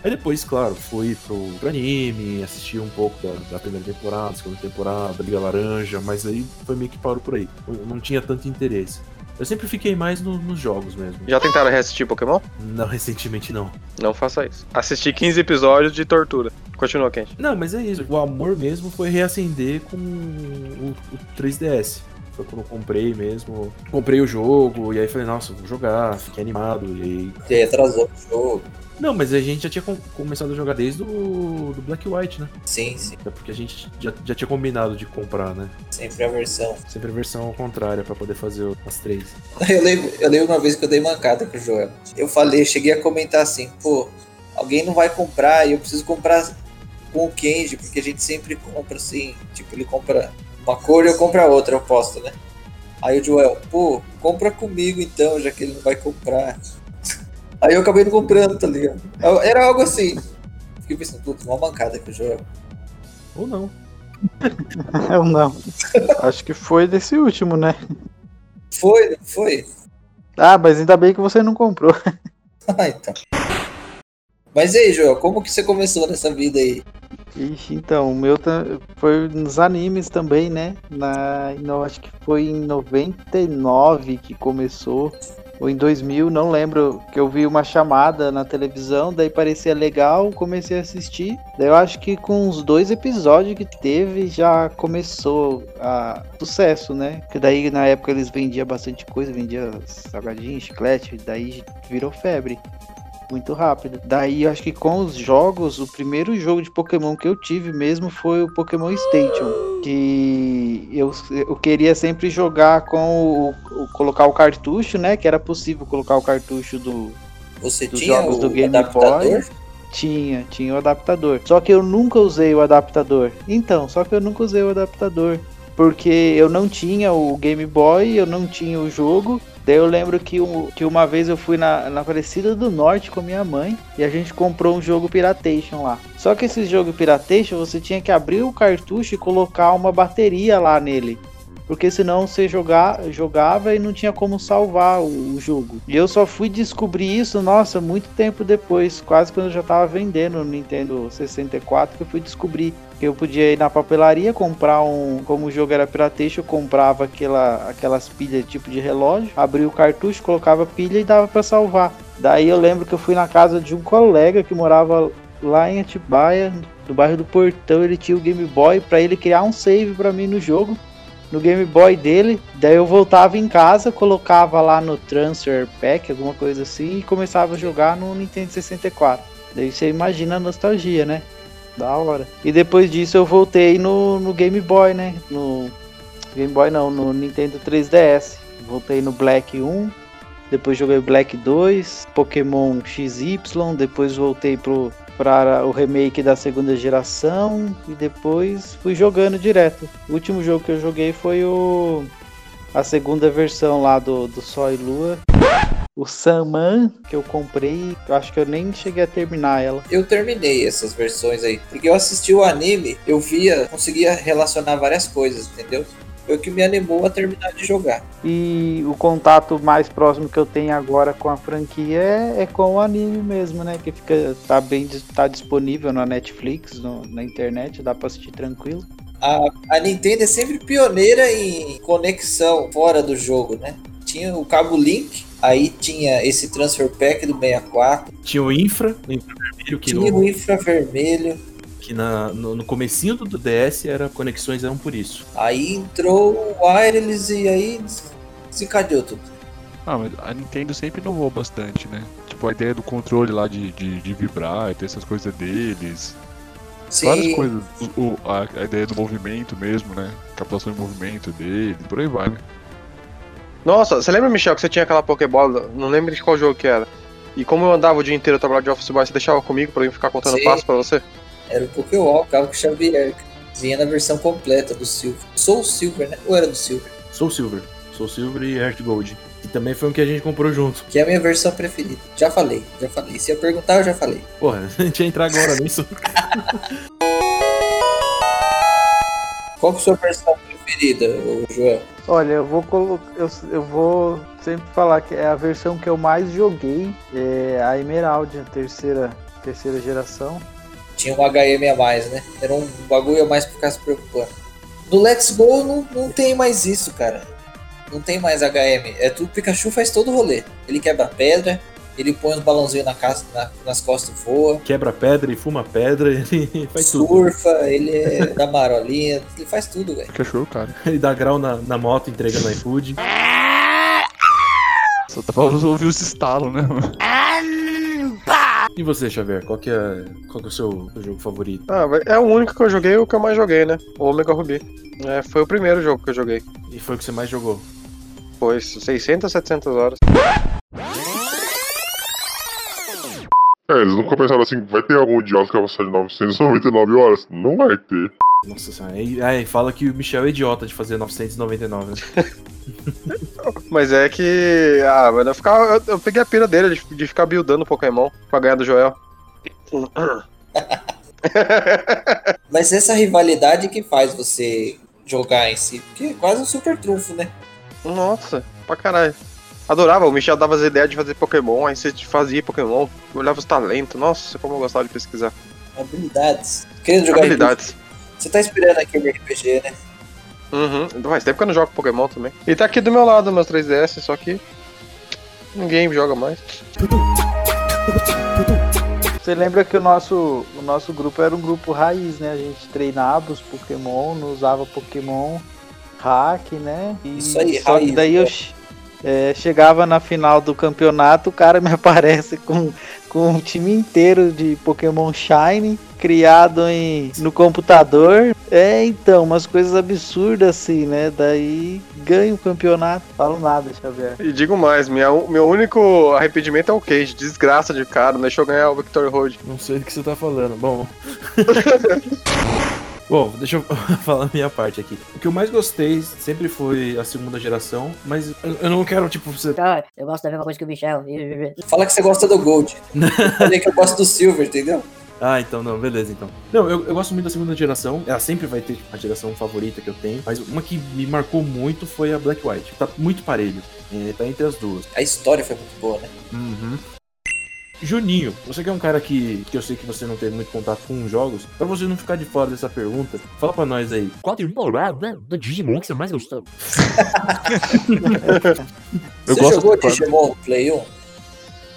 Aí depois, claro, fui pro, pro anime, assisti um pouco da, da primeira temporada, segunda temporada, Liga Laranja, mas aí foi meio que parou por aí. Eu não tinha tanto interesse. Eu sempre fiquei mais no- nos jogos mesmo. Já tentaram reassistir Pokémon? Não, recentemente não. Não faça isso. Assisti 15 episódios de tortura. Continua, Kenji. Não, mas é isso. O amor mesmo foi reacender com o, o 3DS. Foi quando eu comprei mesmo. Comprei o jogo, e aí falei, nossa, vou jogar, fiquei animado. E aí. E aí atrasou o jogo. Não, mas a gente já tinha com- começado a jogar desde o do Black White, né? Sim, sim. É porque a gente já, já tinha combinado de comprar, né? Sempre a versão. Sempre a versão ao contrário, pra poder fazer as três. Eu lembro, eu lembro uma vez que eu dei mancada com o Joel. Eu falei, cheguei a comentar assim, pô, alguém não vai comprar e eu preciso comprar com o Kenji, porque a gente sempre compra assim, tipo, ele compra uma cor e eu compro a outra, eu posto, né? Aí o Joel, pô, compra comigo então, já que ele não vai comprar. Aí eu acabei não comprando, tá ligado? Era algo assim. Fiquei pensando, putz, uma mancada com o Joel. Ou não. Eu não. Acho que foi desse último, né? Foi, não foi? Ah, mas ainda bem que você não comprou. Ah, então. Mas e aí, Joel, como que você começou nessa vida aí? Ixi, então, o meu foi nos animes também, né? Na, não, acho que foi em 99 que começou, ou em 2000, não lembro, que eu vi uma chamada na televisão, daí parecia legal, comecei a assistir. Daí eu acho que com os dois episódios que teve já começou a sucesso, né? Que daí na época eles vendiam bastante coisa, vendia salgadinho, chiclete, daí virou febre muito rápido. Daí eu acho que com os jogos, o primeiro jogo de Pokémon que eu tive mesmo foi o Pokémon Station. Que eu, eu queria sempre jogar com o, o- colocar o cartucho, né? Que era possível colocar o cartucho do, Você dos tinha jogos o do Game adaptador? Boy. Tinha, tinha o adaptador. Só que eu nunca usei o adaptador. Então, só que eu nunca usei o adaptador. Porque eu não tinha o Game Boy, eu não tinha o jogo. Daí eu lembro que, um- que uma vez eu fui na, na Aparecida do Norte com minha mãe e a gente comprou um jogo Piratation lá. Só que esse jogo Piratation você tinha que abrir o cartucho e colocar uma bateria lá nele. Porque senão você jogar, jogava e não tinha como salvar o, o jogo. E eu só fui descobrir isso, nossa, muito tempo depois, quase quando eu já tava vendendo o Nintendo 64, que eu fui descobrir que eu podia ir na papelaria comprar um, como o jogo era piratation, eu comprava aquela, aquelas pilhas tipo de relógio, abria o cartucho, colocava pilha e dava pra salvar. Daí eu lembro que eu fui na casa de um colega que morava lá em Atibaia, do bairro do Portão, ele tinha o Game Boy pra ele criar um save pra mim no jogo no Game Boy dele. Daí eu voltava em casa, colocava lá no Transfer Pack, alguma coisa assim, e começava a jogar no Nintendo 64. Daí você imagina a nostalgia, né? Da hora. E depois disso eu voltei no, no Game Boy, né? No Game Boy não, no Nintendo 3DS. Voltei no Black 1, depois joguei Black 2, Pokémon XY, depois voltei pro para o remake da segunda geração e depois fui jogando direto. O último jogo que eu joguei foi o a segunda versão lá do, do Sol e Lua. O Saman que eu comprei, eu acho que eu nem cheguei a terminar ela. Eu terminei essas versões aí. Porque eu assisti o anime, eu via, conseguia relacionar várias coisas, entendeu? Foi o que me animou a terminar de jogar. E o contato mais próximo que eu tenho agora com a franquia é, é com o anime mesmo, né? Que fica tá bem tá disponível na Netflix, no- na internet, dá pra assistir tranquilo. A, a Nintendo é sempre pioneira em conexão fora do jogo, né? Tinha o cabo Link, aí tinha esse Transfer Pack do 64, Tinha o Infra, o infravermelho, que, tinha o infravermelho, que na, no, no comecinho do DS era conexões eram por isso. aí entrou o Wireless e aí des- desencadeou tudo. Ah, mas a Nintendo sempre inovou bastante, né? Tipo, a ideia do controle lá de, de, de vibrar e ter essas coisas deles. Várias Sim, coisas. O, o- a, a ideia do movimento mesmo, né? Captação de movimento dele, por aí vai, né? Nossa, você lembra, Michel, que você tinha aquela Pokébola? Não lembro de qual jogo que era. E como eu andava o dia inteiro trabalhando de Office Boy, você deixava comigo pra eu ficar contando Sim. passos pra você? Era o Pokéwall, ficava com o Xavier. Vinha na versão completa do Silver. Soul Silver, né? Ou era do Silver? Soul Silver. Soul Silver e Heart Gold. Que também foi um que a gente comprou junto. Que é a minha versão preferida. Já falei, já falei. Se eu perguntar, eu já falei. Porra, a gente ia entrar agora nisso. Qual que é a sua versão preferida, Joel? Olha, eu vou colocar. Eu, eu vou sempre falar que é a versão que eu mais joguei. É a Emerald, a terceira, terceira geração. Tinha um HM a mais, né? Era um bagulho a mais pra ficar se preocupando. No Let's Go não, não tem mais isso, cara. Não tem mais HM. É tudo Pikachu faz todo o rolê. Ele quebra pedra, ele põe os balãozinhos na casa, na- nas costas e voa. Quebra pedra e fuma pedra, ele faz tudo. surfa, ele é da marolinha, ele faz tudo, velho. Cachorro, cara. Ele dá grau na, na moto, entrega no iFood. Só dá pra ouvir os estalos, né, mano? E você, Xavier, qual que é, qual que é o seu, seu jogo favorito? Ah, é o único que eu joguei e o que eu mais joguei, né? O Omega Ruby. É, foi o primeiro jogo que eu joguei. E foi o que você mais jogou? Foi 600, 700 horas. É, eles nunca pensaram assim, vai ter algum idiota que vai passar de 999 horas? Não vai ter. Nossa senhora, aí, aí fala que o Michel é idiota de fazer 999, né? Mas é que. Ah, mano, eu, ficava, eu, eu peguei a pira dele de, de ficar buildando Pokémon pra ganhar do Joel. Mas essa rivalidade que faz você jogar em si, porque é quase um super trunfo, né? Nossa, pra caralho. Adorava, o Michel dava as ideias de fazer Pokémon, aí você fazia Pokémon, olhava os talentos. Nossa, como eu gostava de pesquisar. Habilidades. Querendo jogar Habilidades. Você tá esperando aquele RPG, né? Uhum. Faz tempo que eu não jogo Pokémon também. E tá aqui do meu lado, meus 3DS, só que. Ninguém joga mais. Você lembra que o nosso, o nosso grupo era um grupo raiz, né? A gente treinava os Pokémon, não usava Pokémon hack, né? E Isso aí, só que raiz, daí né? eu che- é, chegava na final do campeonato, o cara me aparece com, com um time inteiro de Pokémon Shine, criado em, no computador. É, então, umas coisas absurdas assim, né? Daí ganha o campeonato. Falo nada, Xavier. E digo mais, minha, meu único arrependimento é o Cage. Desgraça de cara, não deixou eu ganhar o Victory Road. Não sei do que você tá falando. Bom. Bom, deixa eu falar a minha parte aqui. O que eu mais gostei sempre foi a segunda geração, mas eu eu não quero, tipo, você. Ah, eu gosto da mesma coisa que o Michel. Fala que você gosta do Gold. Eu Falei que eu gosto do Silver, entendeu? Ah, então não, beleza então. Não, eu, eu gosto muito da segunda geração. Ela sempre vai ter tipo, a geração favorita que eu tenho. Mas uma que me marcou muito foi a Black White. Tá muito parelho. É, tá entre as duas. A história foi muito boa, né? Uhum. Juninho, você que é um cara que, que eu sei que você não tem muito contato com jogos, pra você não ficar de fora dessa pergunta, fala pra nós aí. Qual temporada do Digimon que você mais gostou? Eu você gosto jogou Digimon Play 1?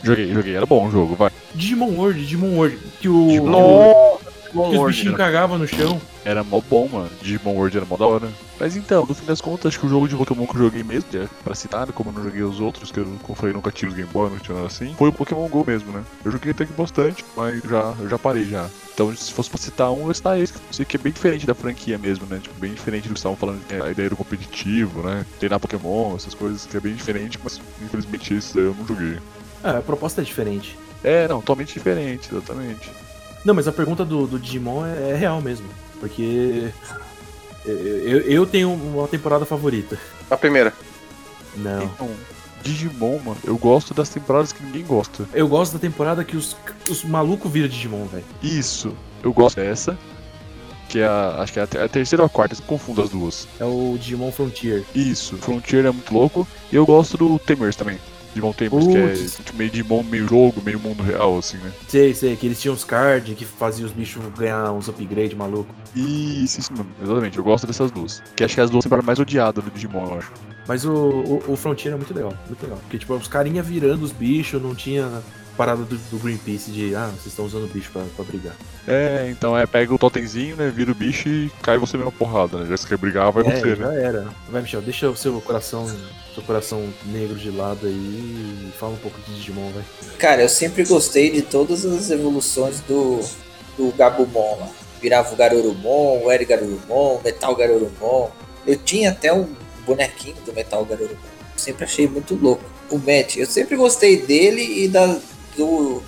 Joguei, joguei, era bom o jogo, vai. Digimon World, Digimon World, que o. Digimon Bom, que os World, bichinhos cagavam no chão. Era mó bom, mano. Digimon World era mó da hora. Mas então, no fim das contas, acho que o jogo de Pokémon que eu joguei mesmo, é, pra citar, né, como eu não joguei os outros, que eu, como eu falei, nunca tive os Game Boy, não tinha nada assim, foi o Pokémon GO mesmo, né? Eu joguei até que bastante, mas já, eu já parei já. Então, se fosse pra citar um, eu citaria esse, que é bem diferente da franquia mesmo, né? Tipo, bem diferente do que estavam falando, é, a ideia do competitivo, né? Treinar Pokémon, essas coisas que é bem diferente, mas infelizmente esse daí eu não joguei. Ah, a proposta é diferente. É, não, totalmente diferente, exatamente. Não, mas a pergunta do, do Digimon é, é real mesmo. Porque. Eu, eu, tenho uma temporada favorita. A primeira. Não. Então, Digimon, mano, eu gosto das temporadas que ninguém gosta. Eu gosto da temporada que os, os malucos viram Digimon, velho. Isso, eu gosto dessa. Que é a. Acho que é a, te- a terceira ou a quarta, eu confundo as duas. É o Digimon Frontier. Isso, Frontier é muito louco. E eu gosto do Tamers também. Digimon Tamers, que é tipo, meio Digimon, meio jogo, meio mundo real, assim, né? Sei, sei, que eles tinham uns cards que faziam os bichos ganhar uns upgrade maluco. Isso, isso mesmo. Exatamente, eu gosto dessas duas. Que acho que as duas sempre mais odiadas do Digimon, eu acho. Mas o, o, o Frontier é muito legal, muito legal. Porque, tipo, os carinha virando os bichos, não tinha parada do, do Greenpeace de, ah, vocês estão usando o bicho pra, pra brigar. É, então é, pega o totemzinho, né? Vira o bicho e cai você mesmo porrada, né? Já se quer brigar, vai é, você, já né? era. Vai, Michel, deixa o seu coração, seu coração negro de lado aí e fala um pouco de Digimon, vai. Cara, eu sempre gostei de todas as evoluções do, do Gabumon lá. Virava o Garurumon, o Eri Garurumon, o Metal Garurumon. Eu tinha até um bonequinho do Metal Garurumon. Sempre achei muito louco. O Matt, eu sempre gostei dele e da, do,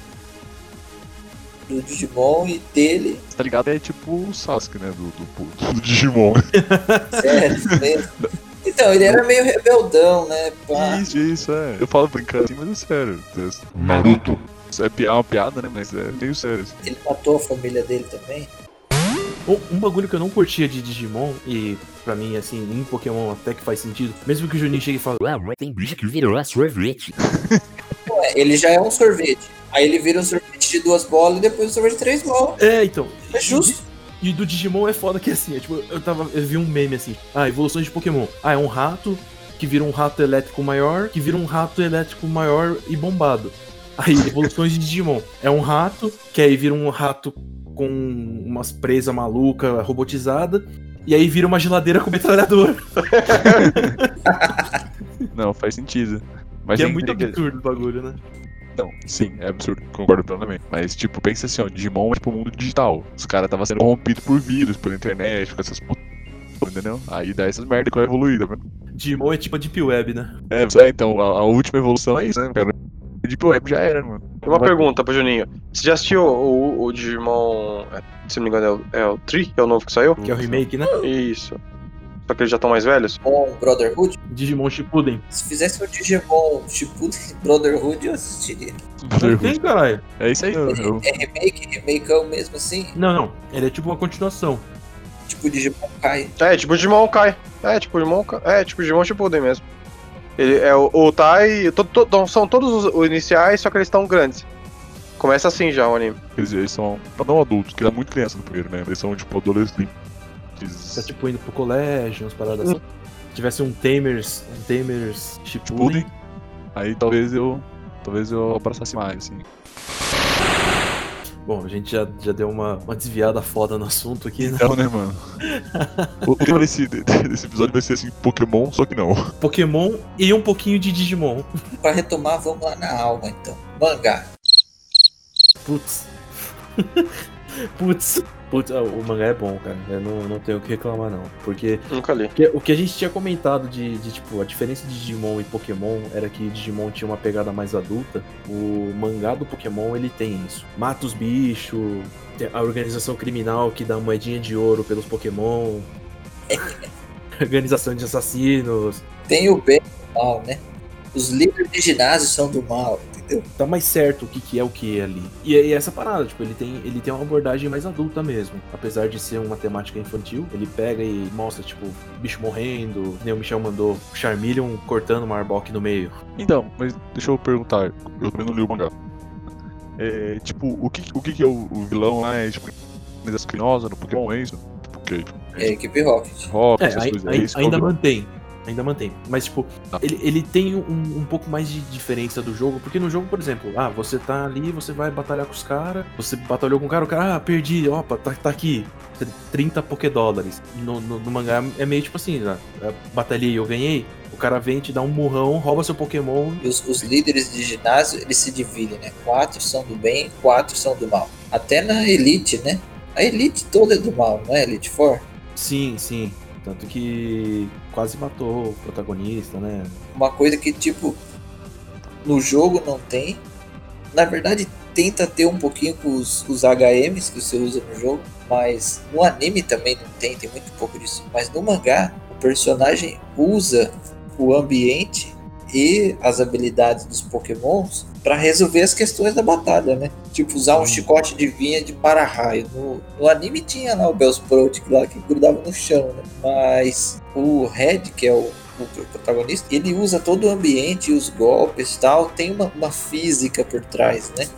do Digimon e dele. Tá ligado? É tipo o Sasuke, né? Do, do, do Digimon. Sério, mesmo. Então, ele era meio rebeldão, né? Pá. Isso, isso, é. Eu falo brincando assim, mas é sério. Naruto. Isso é pi- é uma piada, né? Mas é meio sério. assim. Ele matou a família dele também. Um, bagulho que eu não curtia de Digimon, e pra mim, assim, em Pokémon até que faz sentido, mesmo que o Juninho chegue e fale, tem bicho que virou a sorvete. Ué, ele já é um sorvete. Aí ele vira um sorvete de duas bolas e depois um sorvete de três bolas. É, então. É justo. E, e do Digimon é foda que assim, é, tipo, eu tava. Eu vi um meme assim. Ah, evoluções de Pokémon. Ah, é um rato que vira um rato elétrico maior, que vira um rato elétrico maior e bombado. Aí, evoluções de Digimon. É um rato, que aí vira um rato com umas presas maluca, robotizada. E aí vira uma geladeira com metralhadora. Não, faz sentido. Mas que é tem- muito tem- absurdo o bagulho, né? Não, sim, é absurdo, concordo plenamente. Mas, tipo, pensa assim, ó, Digimon é tipo o mundo digital. Os caras estavam sendo corrompidos por vírus, pela internet, com essas p... entendeu? Aí dá essas merda que vai evoluir, tá vendo? Digimon é tipo a Deep Web, né? É, é, então, a, a última evolução é isso, né, cara? Deep Web já era, mano. Tem uma pergunta pro Juninho. Você já assistiu o, o Digimon. é, Se não me engano, é o, é o Tri, que é o novo que saiu? Que é o remake, né? Isso. Só que eles já estão mais velhos? Com Brotherhood. Digimon Shippuden. Se fizesse um Digimon Shippuden Brotherhood, eu assistiria. Não tem, caralho. É isso aí, eu, eu- É remake, remakeão mesmo assim? Não, não. Ele é tipo uma continuação. Tipo Digimon Kai. É, tipo Digimon Kai. É, tipo Digimon Kai. É, tipo Digimon Shippuden mesmo. Ele é o, o Tai. to- to- são todos os, os iniciais, só que eles estão grandes. Começa assim já o anime. Quer dizer, eles são pra não adultos, que era muito criança no primeiro, né? Eles são, tipo, adolescentes. Tá tipo indo pro colégio, umas paradas assim. Se tivesse um Tamers. Um Tamers Shippuden. Shippuden. Aí talvez eu. Talvez eu abraçasse mais, assim. Bom, a gente já, já deu uma, uma desviada foda no assunto aqui, né? Então, né, mano? o tema desse, desse episódio vai ser assim, Pokémon, só que não. Pokémon e um pouquinho de Digimon. Pra retomar, vamos lá na alma então. Mangá. Putz. Putz. Putz, ah, o mangá é bom, cara. Eu não, não tenho o que reclamar, não. Porque Nunca li. o que a gente tinha comentado de, de, tipo, a diferença de Digimon e Pokémon era que Digimon tinha uma pegada mais adulta. O mangá do Pokémon, ele tem isso. Mata os bichos, a organização criminal que dá moedinha de ouro pelos Pokémon. organização de assassinos. Tem o bem e o mal, né? Os líderes de ginásio são do mal? Tá mais certo o que, que é o que é ali. E, e essa parada, tipo, ele tem, ele tem uma abordagem mais adulta mesmo. Apesar de ser uma temática infantil, ele pega e mostra, tipo, bicho morrendo, nem o Michel mandou, Charmeleon cortando uma Arbok no meio. Então, mas deixa eu perguntar. Eu também não li o mangá. É, tipo, o que, o que, que é o, o vilão lá? É tipo, criminosa no Pokémon, é isso? Tipo, o quê? É equipe Rocket. Rock, É, essas coisas. é é ainda vilão. mantém. Ainda mantém. Mas, tipo, Tá. ele, ele tem um, um pouco mais de diferença do jogo. Porque no jogo, por exemplo, ah, você tá ali, você vai batalhar com os caras. Você batalhou com o cara, o cara, ah, perdi, opa, tá, tá aqui. 30 Pokédólares. No, no, no mangá é meio tipo assim, né? Eu batalhei, eu ganhei. O cara vem, te dá um murrão, rouba seu Pokémon. E os, os líderes de ginásio, eles se dividem, né? Quatro são do bem, quatro são do mal. Até na Elite, né? A Elite toda é do mal, não é? Elite Four? Sim, sim. Tanto que quase matou o protagonista, né? Uma coisa que, tipo, no jogo não tem. Na verdade, tenta ter um pouquinho com os, os HMs que você usa no jogo, mas no anime também não tem, tem muito pouco disso. Mas no mangá, o personagem usa o ambiente e as habilidades dos pokémons para resolver as questões da batalha, né? Tipo, usar um chicote de vinha de para-raio. No, no anime tinha lá o Bellsprout lá que grudava no chão, né? Mas o Red, que é o o protagonista, ele usa todo o ambiente, os golpes e tal, tem uma, uma física por trás, né?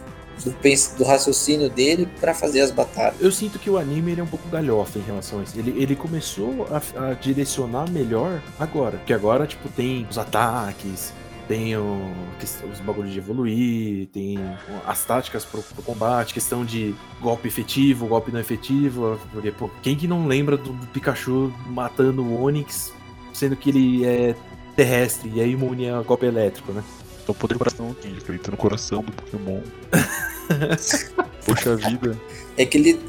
Do, do raciocínio dele pra fazer as batalhas. Eu sinto que o anime ele é um pouco galhofa em relação a isso. Ele, ele começou a, a direcionar melhor agora. Porque agora, tipo, tem os ataques, tem o, os bagulhos de evoluir, tem as táticas pro, pro combate, questão de golpe efetivo, golpe não efetivo. Porque, pô, quem que não lembra do, do Pikachu matando o Onix, sendo que ele é terrestre e é imune a golpe elétrico, né? É o poder do coração aqui, ele entra no coração do Pokémon. Poxa vida. É que ele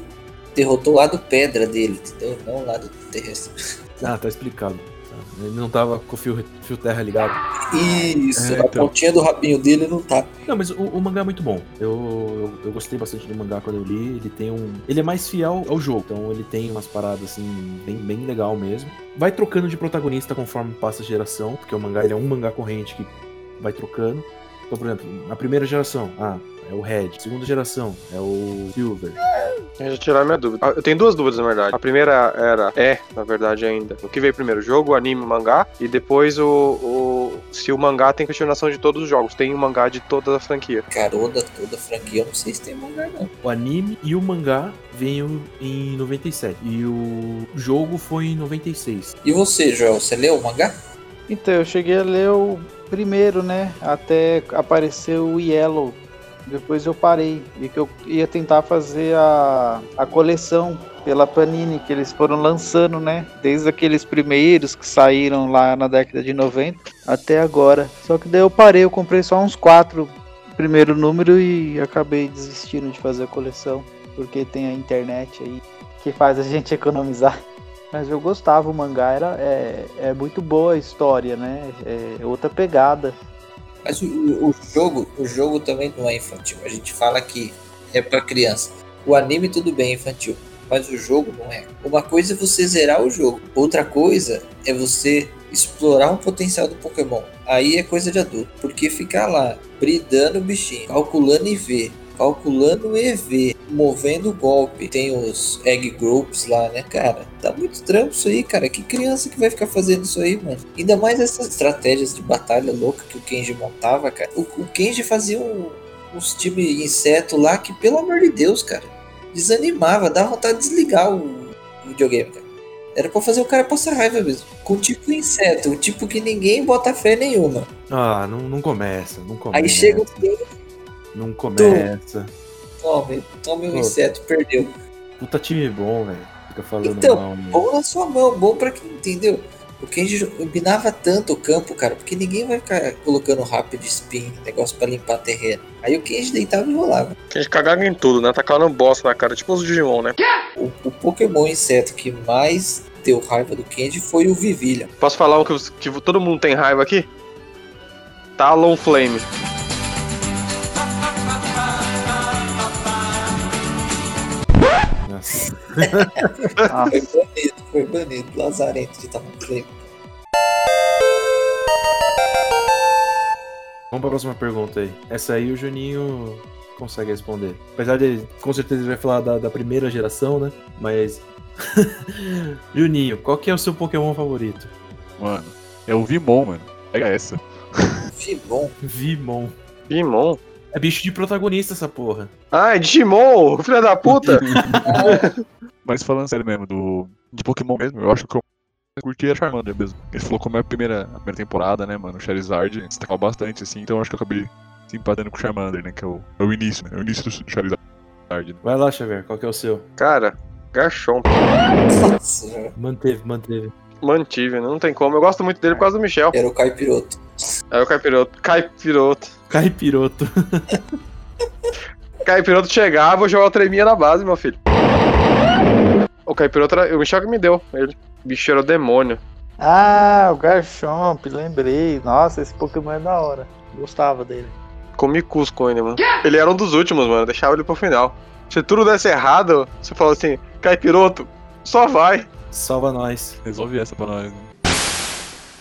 derrotou o lado pedra dele, entendeu? Não o lado terrestre. Ah, tá explicado. Ele não tava com o fio, fio terra ligado. Isso, É, a então. pontinha do rabinho dele não tá. Não, mas o, o mangá é muito bom. Eu, eu, eu gostei bastante do mangá quando eu li. Ele tem um. Ele é mais fiel ao jogo. Então ele tem umas paradas assim, bem, bem legal mesmo. Vai trocando de protagonista conforme passa a geração, porque o mangá ele é um mangá corrente que vai trocando. Então, por exemplo, na primeira geração, ah, é o Red. Segunda geração, é o Silver. Eu tirar minha dúvida. Ah, Eu tenho duas dúvidas, na verdade. A primeira era, é, na verdade, ainda. O que veio primeiro? O jogo, o anime, o mangá. E depois o, o. Se o mangá tem continuação de todos os jogos. Tem o mangá de toda a franquia. Caroda toda a franquia, eu não sei se tem mangá não. O anime e o mangá veio em 97. E o jogo foi em 96. E você, Joel, você leu o mangá? Então, eu cheguei a ler o primeiro, né? Até aparecer o Yellow. Depois eu parei. E que eu ia tentar fazer a, a coleção pela Panini, que eles foram lançando, né? Desde aqueles primeiros que saíram lá na década de 90 até agora. Só que daí eu parei, eu comprei só uns quatro primeiro número e acabei desistindo de fazer a coleção. Porque tem a internet aí que faz a gente economizar. Mas eu gostava, o mangá era, é, é muito boa a história, né? É outra pegada. Mas o, o- o jogo, o jogo também não é infantil. A gente fala que é pra criança. O anime tudo bem é infantil, mas o jogo não é. Uma coisa é você zerar o jogo, outra coisa é você explorar um potencial do Pokémon. Aí é coisa de adulto, porque ficar lá bridando o bichinho, calculando IV, calculando EV, movendo o golpe, tem os egg groups lá, né, cara? Tá muito trampo isso aí, cara. Que criança que vai ficar fazendo isso aí, mano? Ainda mais essas estratégias de batalha louca que o Kenji montava, cara. O, o Kenji fazia um, uns time inseto lá que, pelo amor de Deus, cara, desanimava, dava vontade de desligar o, o videogame, cara. Era pra fazer o cara passar raiva mesmo. Com tipo inseto, um tipo que ninguém bota fé nenhuma. Ah, não, não começa, não começa. Aí chega o Não começa. Tome, tome um inseto, perdeu. Puta time bom, velho. Fica falando Então, mal. né? bom na sua mão, bom pra quem entendeu. O Kenji combinava tanto o campo, cara, porque ninguém vai ficar colocando rápido spin, negócio pra limpar terreno. Aí o Kenji deitava e rolava. Gente cagava em tudo, né? Tacava bosta na cara, tipo os Digimon, né? O, o Pokémon inseto que mais deu raiva do Kenji foi o Vivilha. Posso falar um que, que todo mundo tem raiva aqui? Talonflame. Nossa. Foi banido, foi banido. Lazarento de Talonflame. Vamos pra próxima pergunta aí. Essa aí o Juninho consegue responder. Apesar de, com certeza, ele vai falar da, da primeira geração, né? Mas. Juninho, qual que é o seu Pokémon favorito? Mano, é o Vimon, mano. Pega essa. Fibon. Vimon. Digimon? É bicho de protagonista essa porra. Ah, é Digimon, filha da puta! Mas falando sério mesmo, do, de Pokémon mesmo, eu acho que eu curti a Charmander mesmo. Ele falou como é a primeira, a primeira temporada, né, mano? O Charizard destacou bastante, assim, então eu acho que eu acabei simpatizando com o Charmander, né? Que é o, é o início, né? É o início do Charizard. né? Vai lá, Xavier, qual que é o seu? Cara, Garchomp. Manteve, manteve. Mantive, né? não tem como. Eu gosto muito dele por causa do Michel. era o Caipiroto. É o Caipiroto. Caipiroto. Caipiroto. Caipiroto chegava, vou jogar o treminha na base, meu filho. O Caipiroto era. O Michel que me deu. Ele. O bicho era o demônio. Ah, o Garchomp, lembrei. Nossa, esse Pokémon é da hora. Gostava dele. Comi cusco ainda, mano. Ele era um dos últimos, mano. Deixava ele pro final. Se tudo desse errado, você falou assim, Caipiroto, só vai. Salva nós. Resolve essa pra nós, né?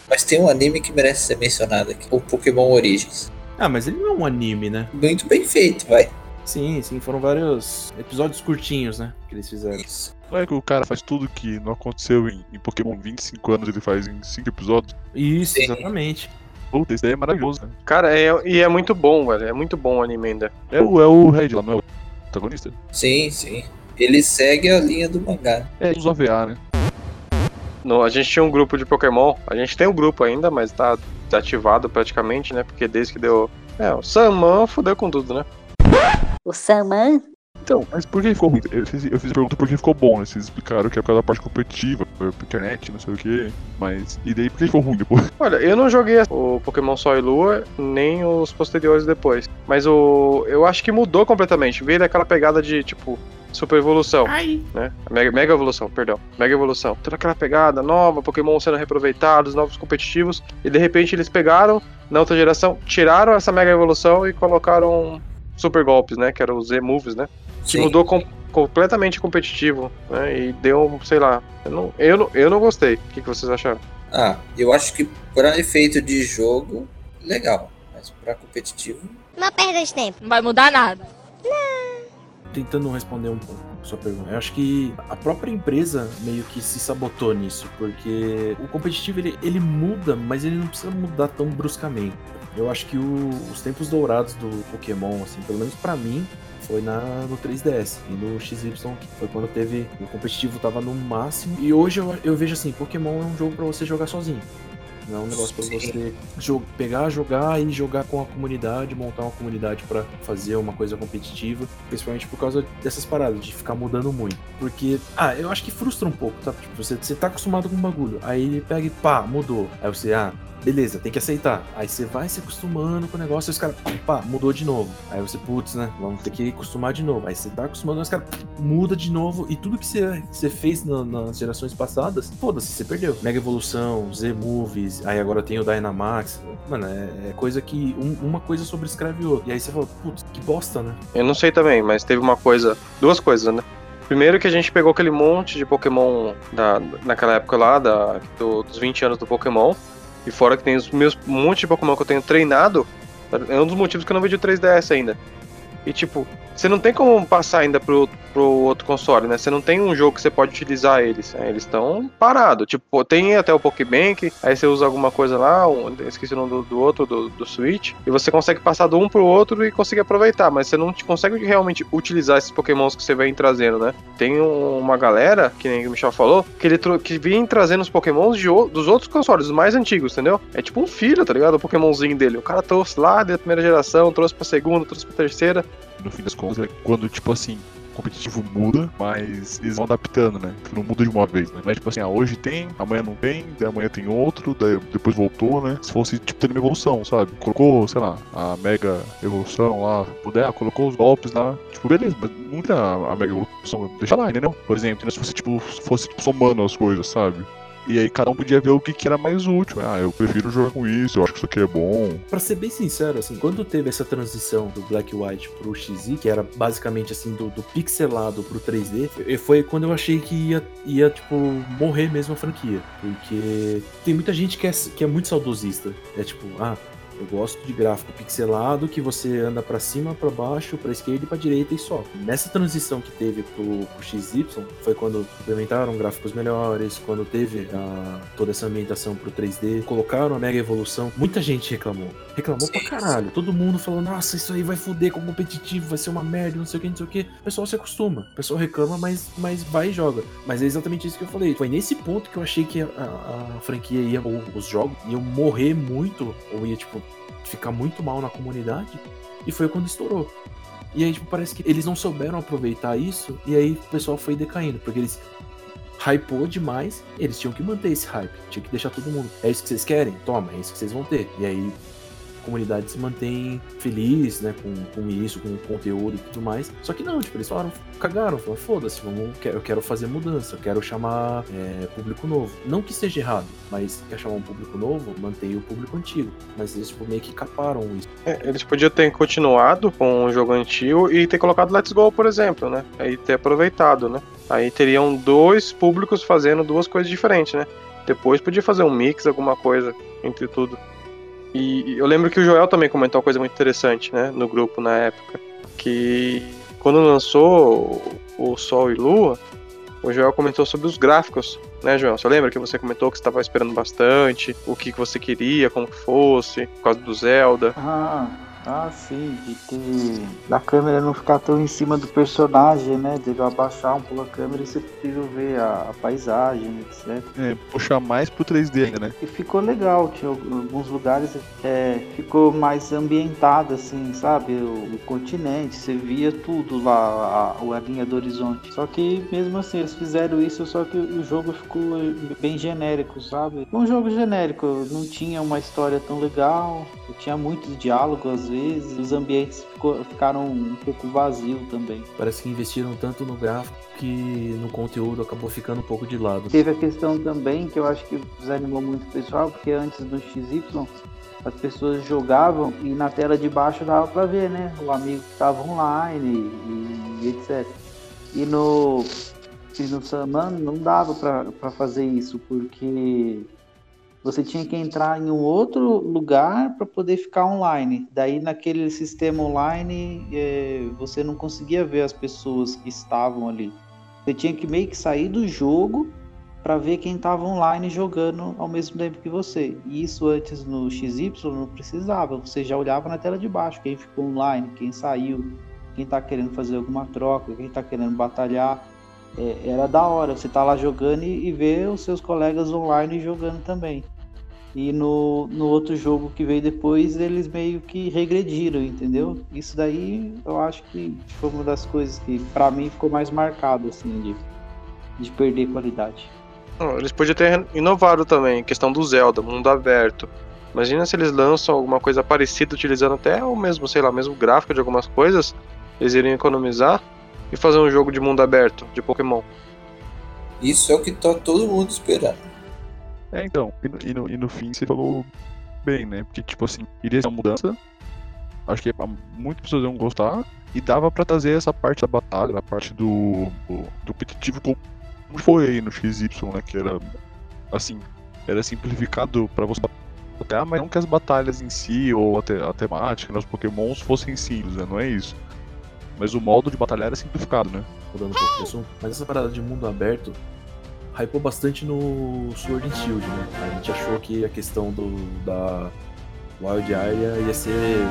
Mas tem um anime que merece ser mencionado aqui: o Pokémon Origins. Ah, mas ele não é um anime, né? Muito bem feito, vai. Sim, sim, foram vários episódios curtinhos, né? Que eles fizeram. Não é que o cara faz tudo que não aconteceu em, em Pokémon 25 anos, ele faz em 5 episódios. Isso, exatamente. Puta, isso daí é maravilhoso, né? Cara, é, e é muito bom, velho. É muito bom o anime ainda. É o, é o Red lá, não é o protagonista? Sim, sim. Ele segue a linha do mangá. É, os OVA, né? No, a gente tinha um grupo de Pokémon. A gente tem um grupo ainda, mas tá desativado praticamente, né? Porque desde que deu. É, o Saman fudeu com tudo, né? O Saman? Então, mas por que ficou ruim? Eu fiz, eu fiz a pergunta por que ficou bom, né? Vocês explicaram que é por causa da parte competitiva, por internet, não sei o quê. Mas. E daí por que ficou ruim depois? Olha, eu não joguei o Pokémon Sol e Lua, nem os posteriores depois. Mas o. Eu acho que mudou completamente. Veio daquela pegada de, tipo, super evolução. Né? Mega, mega evolução, perdão. Mega evolução. Toda aquela pegada nova, Pokémon sendo reaproveitados, novos competitivos. E de repente eles pegaram, na outra geração, tiraram essa mega evolução e colocaram super golpes, né? Que eram os Z-Moves, né? Que Sim. mudou com- completamente competitivo, né? E deu, sei lá. Eu não, eu não, eu não gostei. O que, que vocês acharam? Ah, eu acho que para efeito de jogo, legal. Mas para competitivo, Uma perda de tempo. Não vai mudar nada. Tentando responder um pouco a sua pergunta, eu acho que a própria empresa meio que se sabotou nisso, porque o competitivo ele, ele muda, mas ele não precisa mudar tão bruscamente. Eu acho que o- os tempos dourados do Pokémon, assim, pelo menos pra mim, foi na, no 3DS e no XY, que foi quando teve o competitivo tava no máximo. E hoje eu, eu vejo assim, Pokémon é um jogo pra você jogar sozinho. Não é um negócio pra Sim. você pegar, jogar e jogar com a comunidade, montar uma comunidade pra fazer uma coisa competitiva, principalmente por causa dessas paradas, de ficar mudando muito. Porque, ah, eu acho que frustra um pouco, tá? Tipo, você, você tá acostumado com um bagulho, aí ele pega e pá, mudou. Aí você, ah, beleza, tem que aceitar. Aí você vai se acostumando com o negócio e os caras, pá, mudou de novo. Aí você, putz, né, vamos ter que acostumar de novo. Aí você tá acostumando, os caras muda de novo e tudo que você, você fez na- nas gerações passadas, foda-se, você perdeu. Mega Evolução, Z-Movies, aí agora tem o Dynamax. Mano, é, é coisa que um- uma coisa sobrescreve outra. E aí você fala, putz, que bosta, né? Eu não sei também, mas teve uma coisa. Duas coisas, né? Primeiro que a gente pegou aquele monte de Pokémon da, naquela época lá, da, do- dos 20 anos do Pokémon. E fora que tem os meus um monte de Pokémon que eu tenho treinado. É um dos motivos que eu não vejo o 3DS ainda. E tipo, você não tem como passar ainda pro, pro outro console, né? Você não tem um jogo que você pode utilizar eles. né? Eles estão parados. Tipo, tem até o Pokébank, aí você usa alguma coisa lá, um, esqueci o nome do, do outro, do, do Switch, e você consegue passar do um pro outro e conseguir aproveitar, mas você não consegue realmente utilizar esses Pokémons que você vem trazendo, né? Tem um- uma galera, que nem o Michel falou, que ele que vem trazendo os Pokémons de dos outros consoles, os mais antigos, entendeu? É tipo um filho, tá ligado? O Pokémonzinho dele. O cara trouxe lá da primeira geração, trouxe pra segunda, trouxe pra terceira. No fim das contas, é quando, tipo assim, competitivo muda, mas eles vão adaptando, né? Não muda de uma vez, né? É tipo assim, ah, hoje tem, amanhã não tem, daí amanhã tem outro, daí depois voltou, né? Se fosse, tipo, tendo uma evolução, sabe? Colocou, sei lá, a mega evolução lá, puder, colocou os golpes lá, tipo, beleza, mas não tem a, a mega evolução, deixa lá, entendeu? Por exemplo, se você, tipo, fosse tipo, somando as coisas, sabe? E aí cada um podia ver o que, que era mais útil. Ah, eu prefiro jogar com isso, eu acho que isso aqui é bom. Pra ser bem sincero, assim, quando teve essa transição do Black White pro XY, que era basicamente assim, do, do pixelado pro 3D, e- foi quando eu achei que ia, ia, tipo, morrer mesmo a franquia. Porque tem muita gente que é, que é muito saudosista. É tipo, ah. Eu gosto de gráfico pixelado que você anda pra cima, pra baixo, pra esquerda e pra direita e só. Nessa transição que teve pro, pro XY, foi quando implementaram gráficos melhores, quando teve a- toda essa ambientação pro 3D, colocaram a mega evolução. Muita gente reclamou. Reclamou pra caralho. Todo mundo falou: nossa, isso aí vai foder com o competitivo, vai ser uma merda, não sei o que, não sei o que. O pessoal se acostuma. O pessoal reclama, mas, mas vai e joga. Mas é exatamente isso que eu falei. Foi nesse ponto que eu achei que a, a- a franquia ia, ou os jogos iam morrer muito, ou ia, tipo, ficar muito mal na comunidade. E foi quando estourou. E aí, tipo, parece que eles não souberam aproveitar isso, e aí o pessoal foi decaindo, porque eles hypou demais, eles tinham que manter esse hype, tinha que deixar todo mundo. É isso que vocês querem? Toma, é isso que vocês vão ter. E aí comunidade se mantém feliz, né, com, com isso, com o conteúdo e tudo mais. Só que não, tipo, eles falaram, cagaram, falaram, foda-se, eu quero fazer mudança, eu quero chamar é, público novo. Não que seja errado, mas quer chamar um público novo, mantém o público antigo. Mas eles, tipo, meio que caparam isso. É, eles podiam ter continuado com o jogo antigo e ter colocado Let's Go, por exemplo, né? Aí ter aproveitado, né? Aí teriam dois públicos fazendo duas coisas diferentes, né? Depois podia fazer um mix, alguma coisa entre tudo. E eu lembro que o Joel também comentou uma coisa muito interessante, né? No grupo na época. Que quando lançou o Sol e Lua, o Joel comentou sobre os gráficos, né, Joel? Você lembra que você comentou que estava esperando bastante, o que, que você queria, como que fosse, por causa do Zelda. Ah, ah, sim, de ter. Da câmera não ficar tão em cima do personagem, né? De eu abaixar um pouco a câmera e você possível ver a, a paisagem, etc. É, puxar mais pro 3D ainda, né? E ficou legal, tinha alguns lugares é, ficou mais ambientado, assim, sabe? O, o continente, você via tudo lá, a, a linha do horizonte. Só que mesmo assim, eles fizeram isso, só que o jogo ficou bem genérico, sabe? Um jogo genérico, não tinha uma história tão legal, tinha muito diálogo às vezes, os ambientes ficou- ficaram um pouco vazios também. Parece que investiram tanto no gráfico que no conteúdo acabou ficando um pouco de lado. Teve a questão também que eu acho que desanimou muito o pessoal, porque antes do XY as pessoas jogavam e na tela de baixo dava pra ver, né? O amigo que estava online e, e etc. E no, e no Saman não dava pra fazer isso, porque você tinha que entrar em um outro lugar para poder ficar online. Daí naquele sistema online eh, você não conseguia ver as pessoas que estavam ali. Você tinha que meio que sair do jogo para ver quem estava online jogando ao mesmo tempo que você. E isso antes no XY não precisava. Você já olhava na tela de baixo quem ficou online, quem saiu, quem está querendo fazer alguma troca, quem está querendo batalhar. É, era da hora. Você tá lá jogando e, e ver os seus colegas online jogando também. E no, no outro jogo que veio depois, eles meio que regrediram, entendeu? Isso daí eu acho que foi uma das coisas que pra mim ficou mais marcado, assim, de, de perder qualidade. Não, Eles podiam ter inovado também, questão do Zelda, mundo aberto. Imagina se eles lançam alguma coisa parecida, utilizando até o mesmo, sei lá, mesmo gráfico de algumas coisas, eles iriam economizar e fazer um jogo de mundo aberto, de Pokémon. Isso é o que tá todo mundo esperando. É, então, e no, e no, fim você falou bem, né? Porque, tipo assim, iria ser uma mudança. Acho que muitas pessoas iam gostar. E dava pra trazer essa parte da batalha, a parte do, do, do competitivo como foi aí no XY, né? Que era, assim, era simplificado pra você batalhar, mas não que as batalhas em si, ou a, a temática, né, os pokémons fossem simples, né? Não é isso. Mas o modo de batalhar era simplificado, né? mudando mas essa parada de mundo aberto hypou bastante no Sword and Shield, né? A gente achou que a questão do da Wild Area ia ser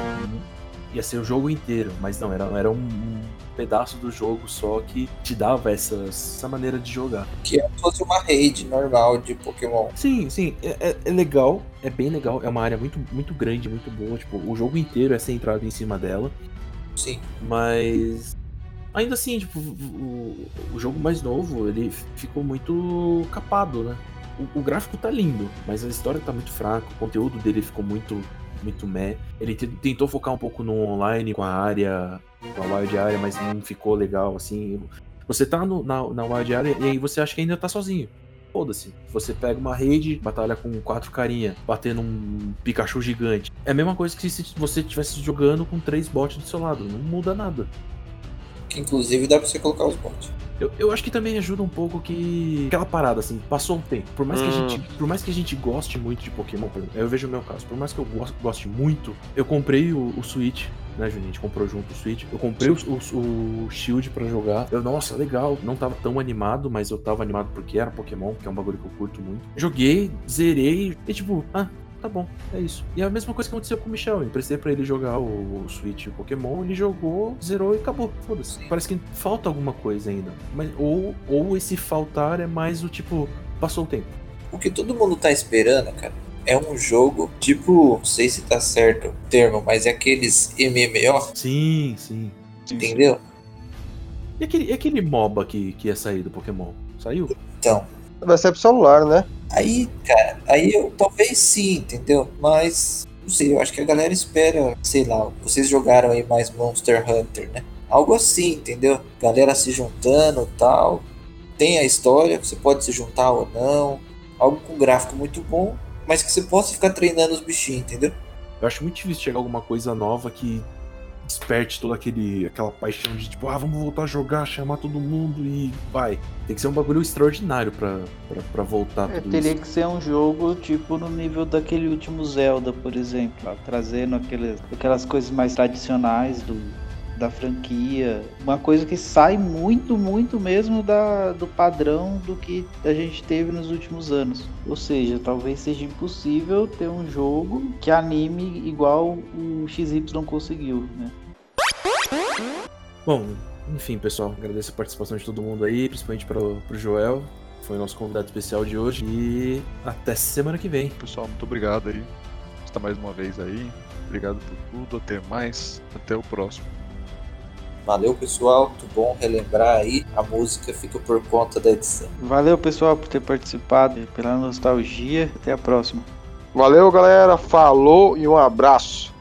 ia ser o jogo inteiro, mas não, era, era um, pedaço do jogo só que te dava essa, essa maneira de jogar. Que é fosse uma raid normal de Pokémon. Sim, sim, é, é- é legal, é bem legal, é uma área muito, muito grande, muito boa, tipo, o jogo inteiro é centrado em cima dela. Sim. Mas ainda assim, tipo, o, o jogo mais novo, ele ficou muito capado, né? O, o gráfico tá lindo, mas a história tá muito fraca, o conteúdo dele ficou muito muito meh. Ele te- tentou focar um pouco no online com a área, com a Wild Area, mas não ficou legal assim. Você tá no- na, na Wild Area e aí você acha que ainda tá sozinho. Foda-se. Você pega uma rede, batalha com quatro carinha, batendo um Pikachu gigante. É a mesma coisa que se você estivesse jogando com três bots do seu lado. Não muda nada. Que inclusive dá pra você colocar os bots. Eu, eu acho que também ajuda um pouco que. Aquela parada, assim, passou um tempo. Por mais, que, a Hum. gente, por mais que a gente goste muito de Pokémon, por exemplo, eu vejo o meu caso, por mais que eu goste, goste muito, eu comprei o, o Switch, né, Juninho? A gente comprou junto o Switch. Eu comprei o, o, o Shield pra jogar. Eu, nossa, legal. Não tava tão animado, mas eu tava animado porque era Pokémon, que é um bagulho que eu curto muito. Joguei, zerei, e tipo, ah. Tá bom, é isso. E é a mesma coisa que aconteceu com o Michel. Eu emprestei pra ele jogar o, o Switch e o Pokémon, ele jogou, zerou e acabou. Foda-se. Parece que falta alguma coisa ainda. Mas, ou, ou esse faltar é mais o tipo, passou o tempo. O que todo mundo tá esperando, cara, é um jogo tipo, não sei se tá certo o termo, mas é aqueles MMO, Sim, sim. entendeu? E aquele, e aquele MOBA que, que ia sair do Pokémon? Saiu? Então, Vai ser pro celular, né? aí, cara, aí eu talvez sim, entendeu? Mas, não sei, eu acho que a galera espera, sei lá, vocês jogaram aí mais Monster Hunter, né? Algo assim, entendeu? Galera se juntando tal. Tem a história, você pode se juntar ou não. Algo com gráfico muito bom, mas que você possa ficar treinando os bichinhos, entendeu? Eu acho muito difícil chegar alguma coisa nova que desperte toda aquele, aquela paixão de tipo, ah, vamos voltar a jogar, chamar todo mundo e vai. Tem que ser um bagulho extraordinário pra, pra, pra voltar É, tudo teria isso. que ser um jogo tipo no nível daquele último Zelda, por exemplo, trazendo aqueles, aquelas coisas mais tradicionais do, da franquia. Uma coisa que sai muito, muito mesmo da, do padrão do que a gente teve nos últimos anos. Ou seja, talvez seja impossível ter um jogo que anime igual o XY conseguiu, né? Bom, enfim, pessoal, agradeço a participação de todo mundo aí, principalmente pro, pro Joel, que foi o nosso convidado especial de hoje. E até semana que vem. Pessoal, muito obrigado aí. Está mais uma vez aí. Obrigado por tudo. Até mais. Até o próximo. Valeu, pessoal. Muito bom relembrar aí. A música fica por conta da edição. Valeu, pessoal, por ter participado, pela nostalgia. Até a próxima. Valeu, galera. Falou e um abraço.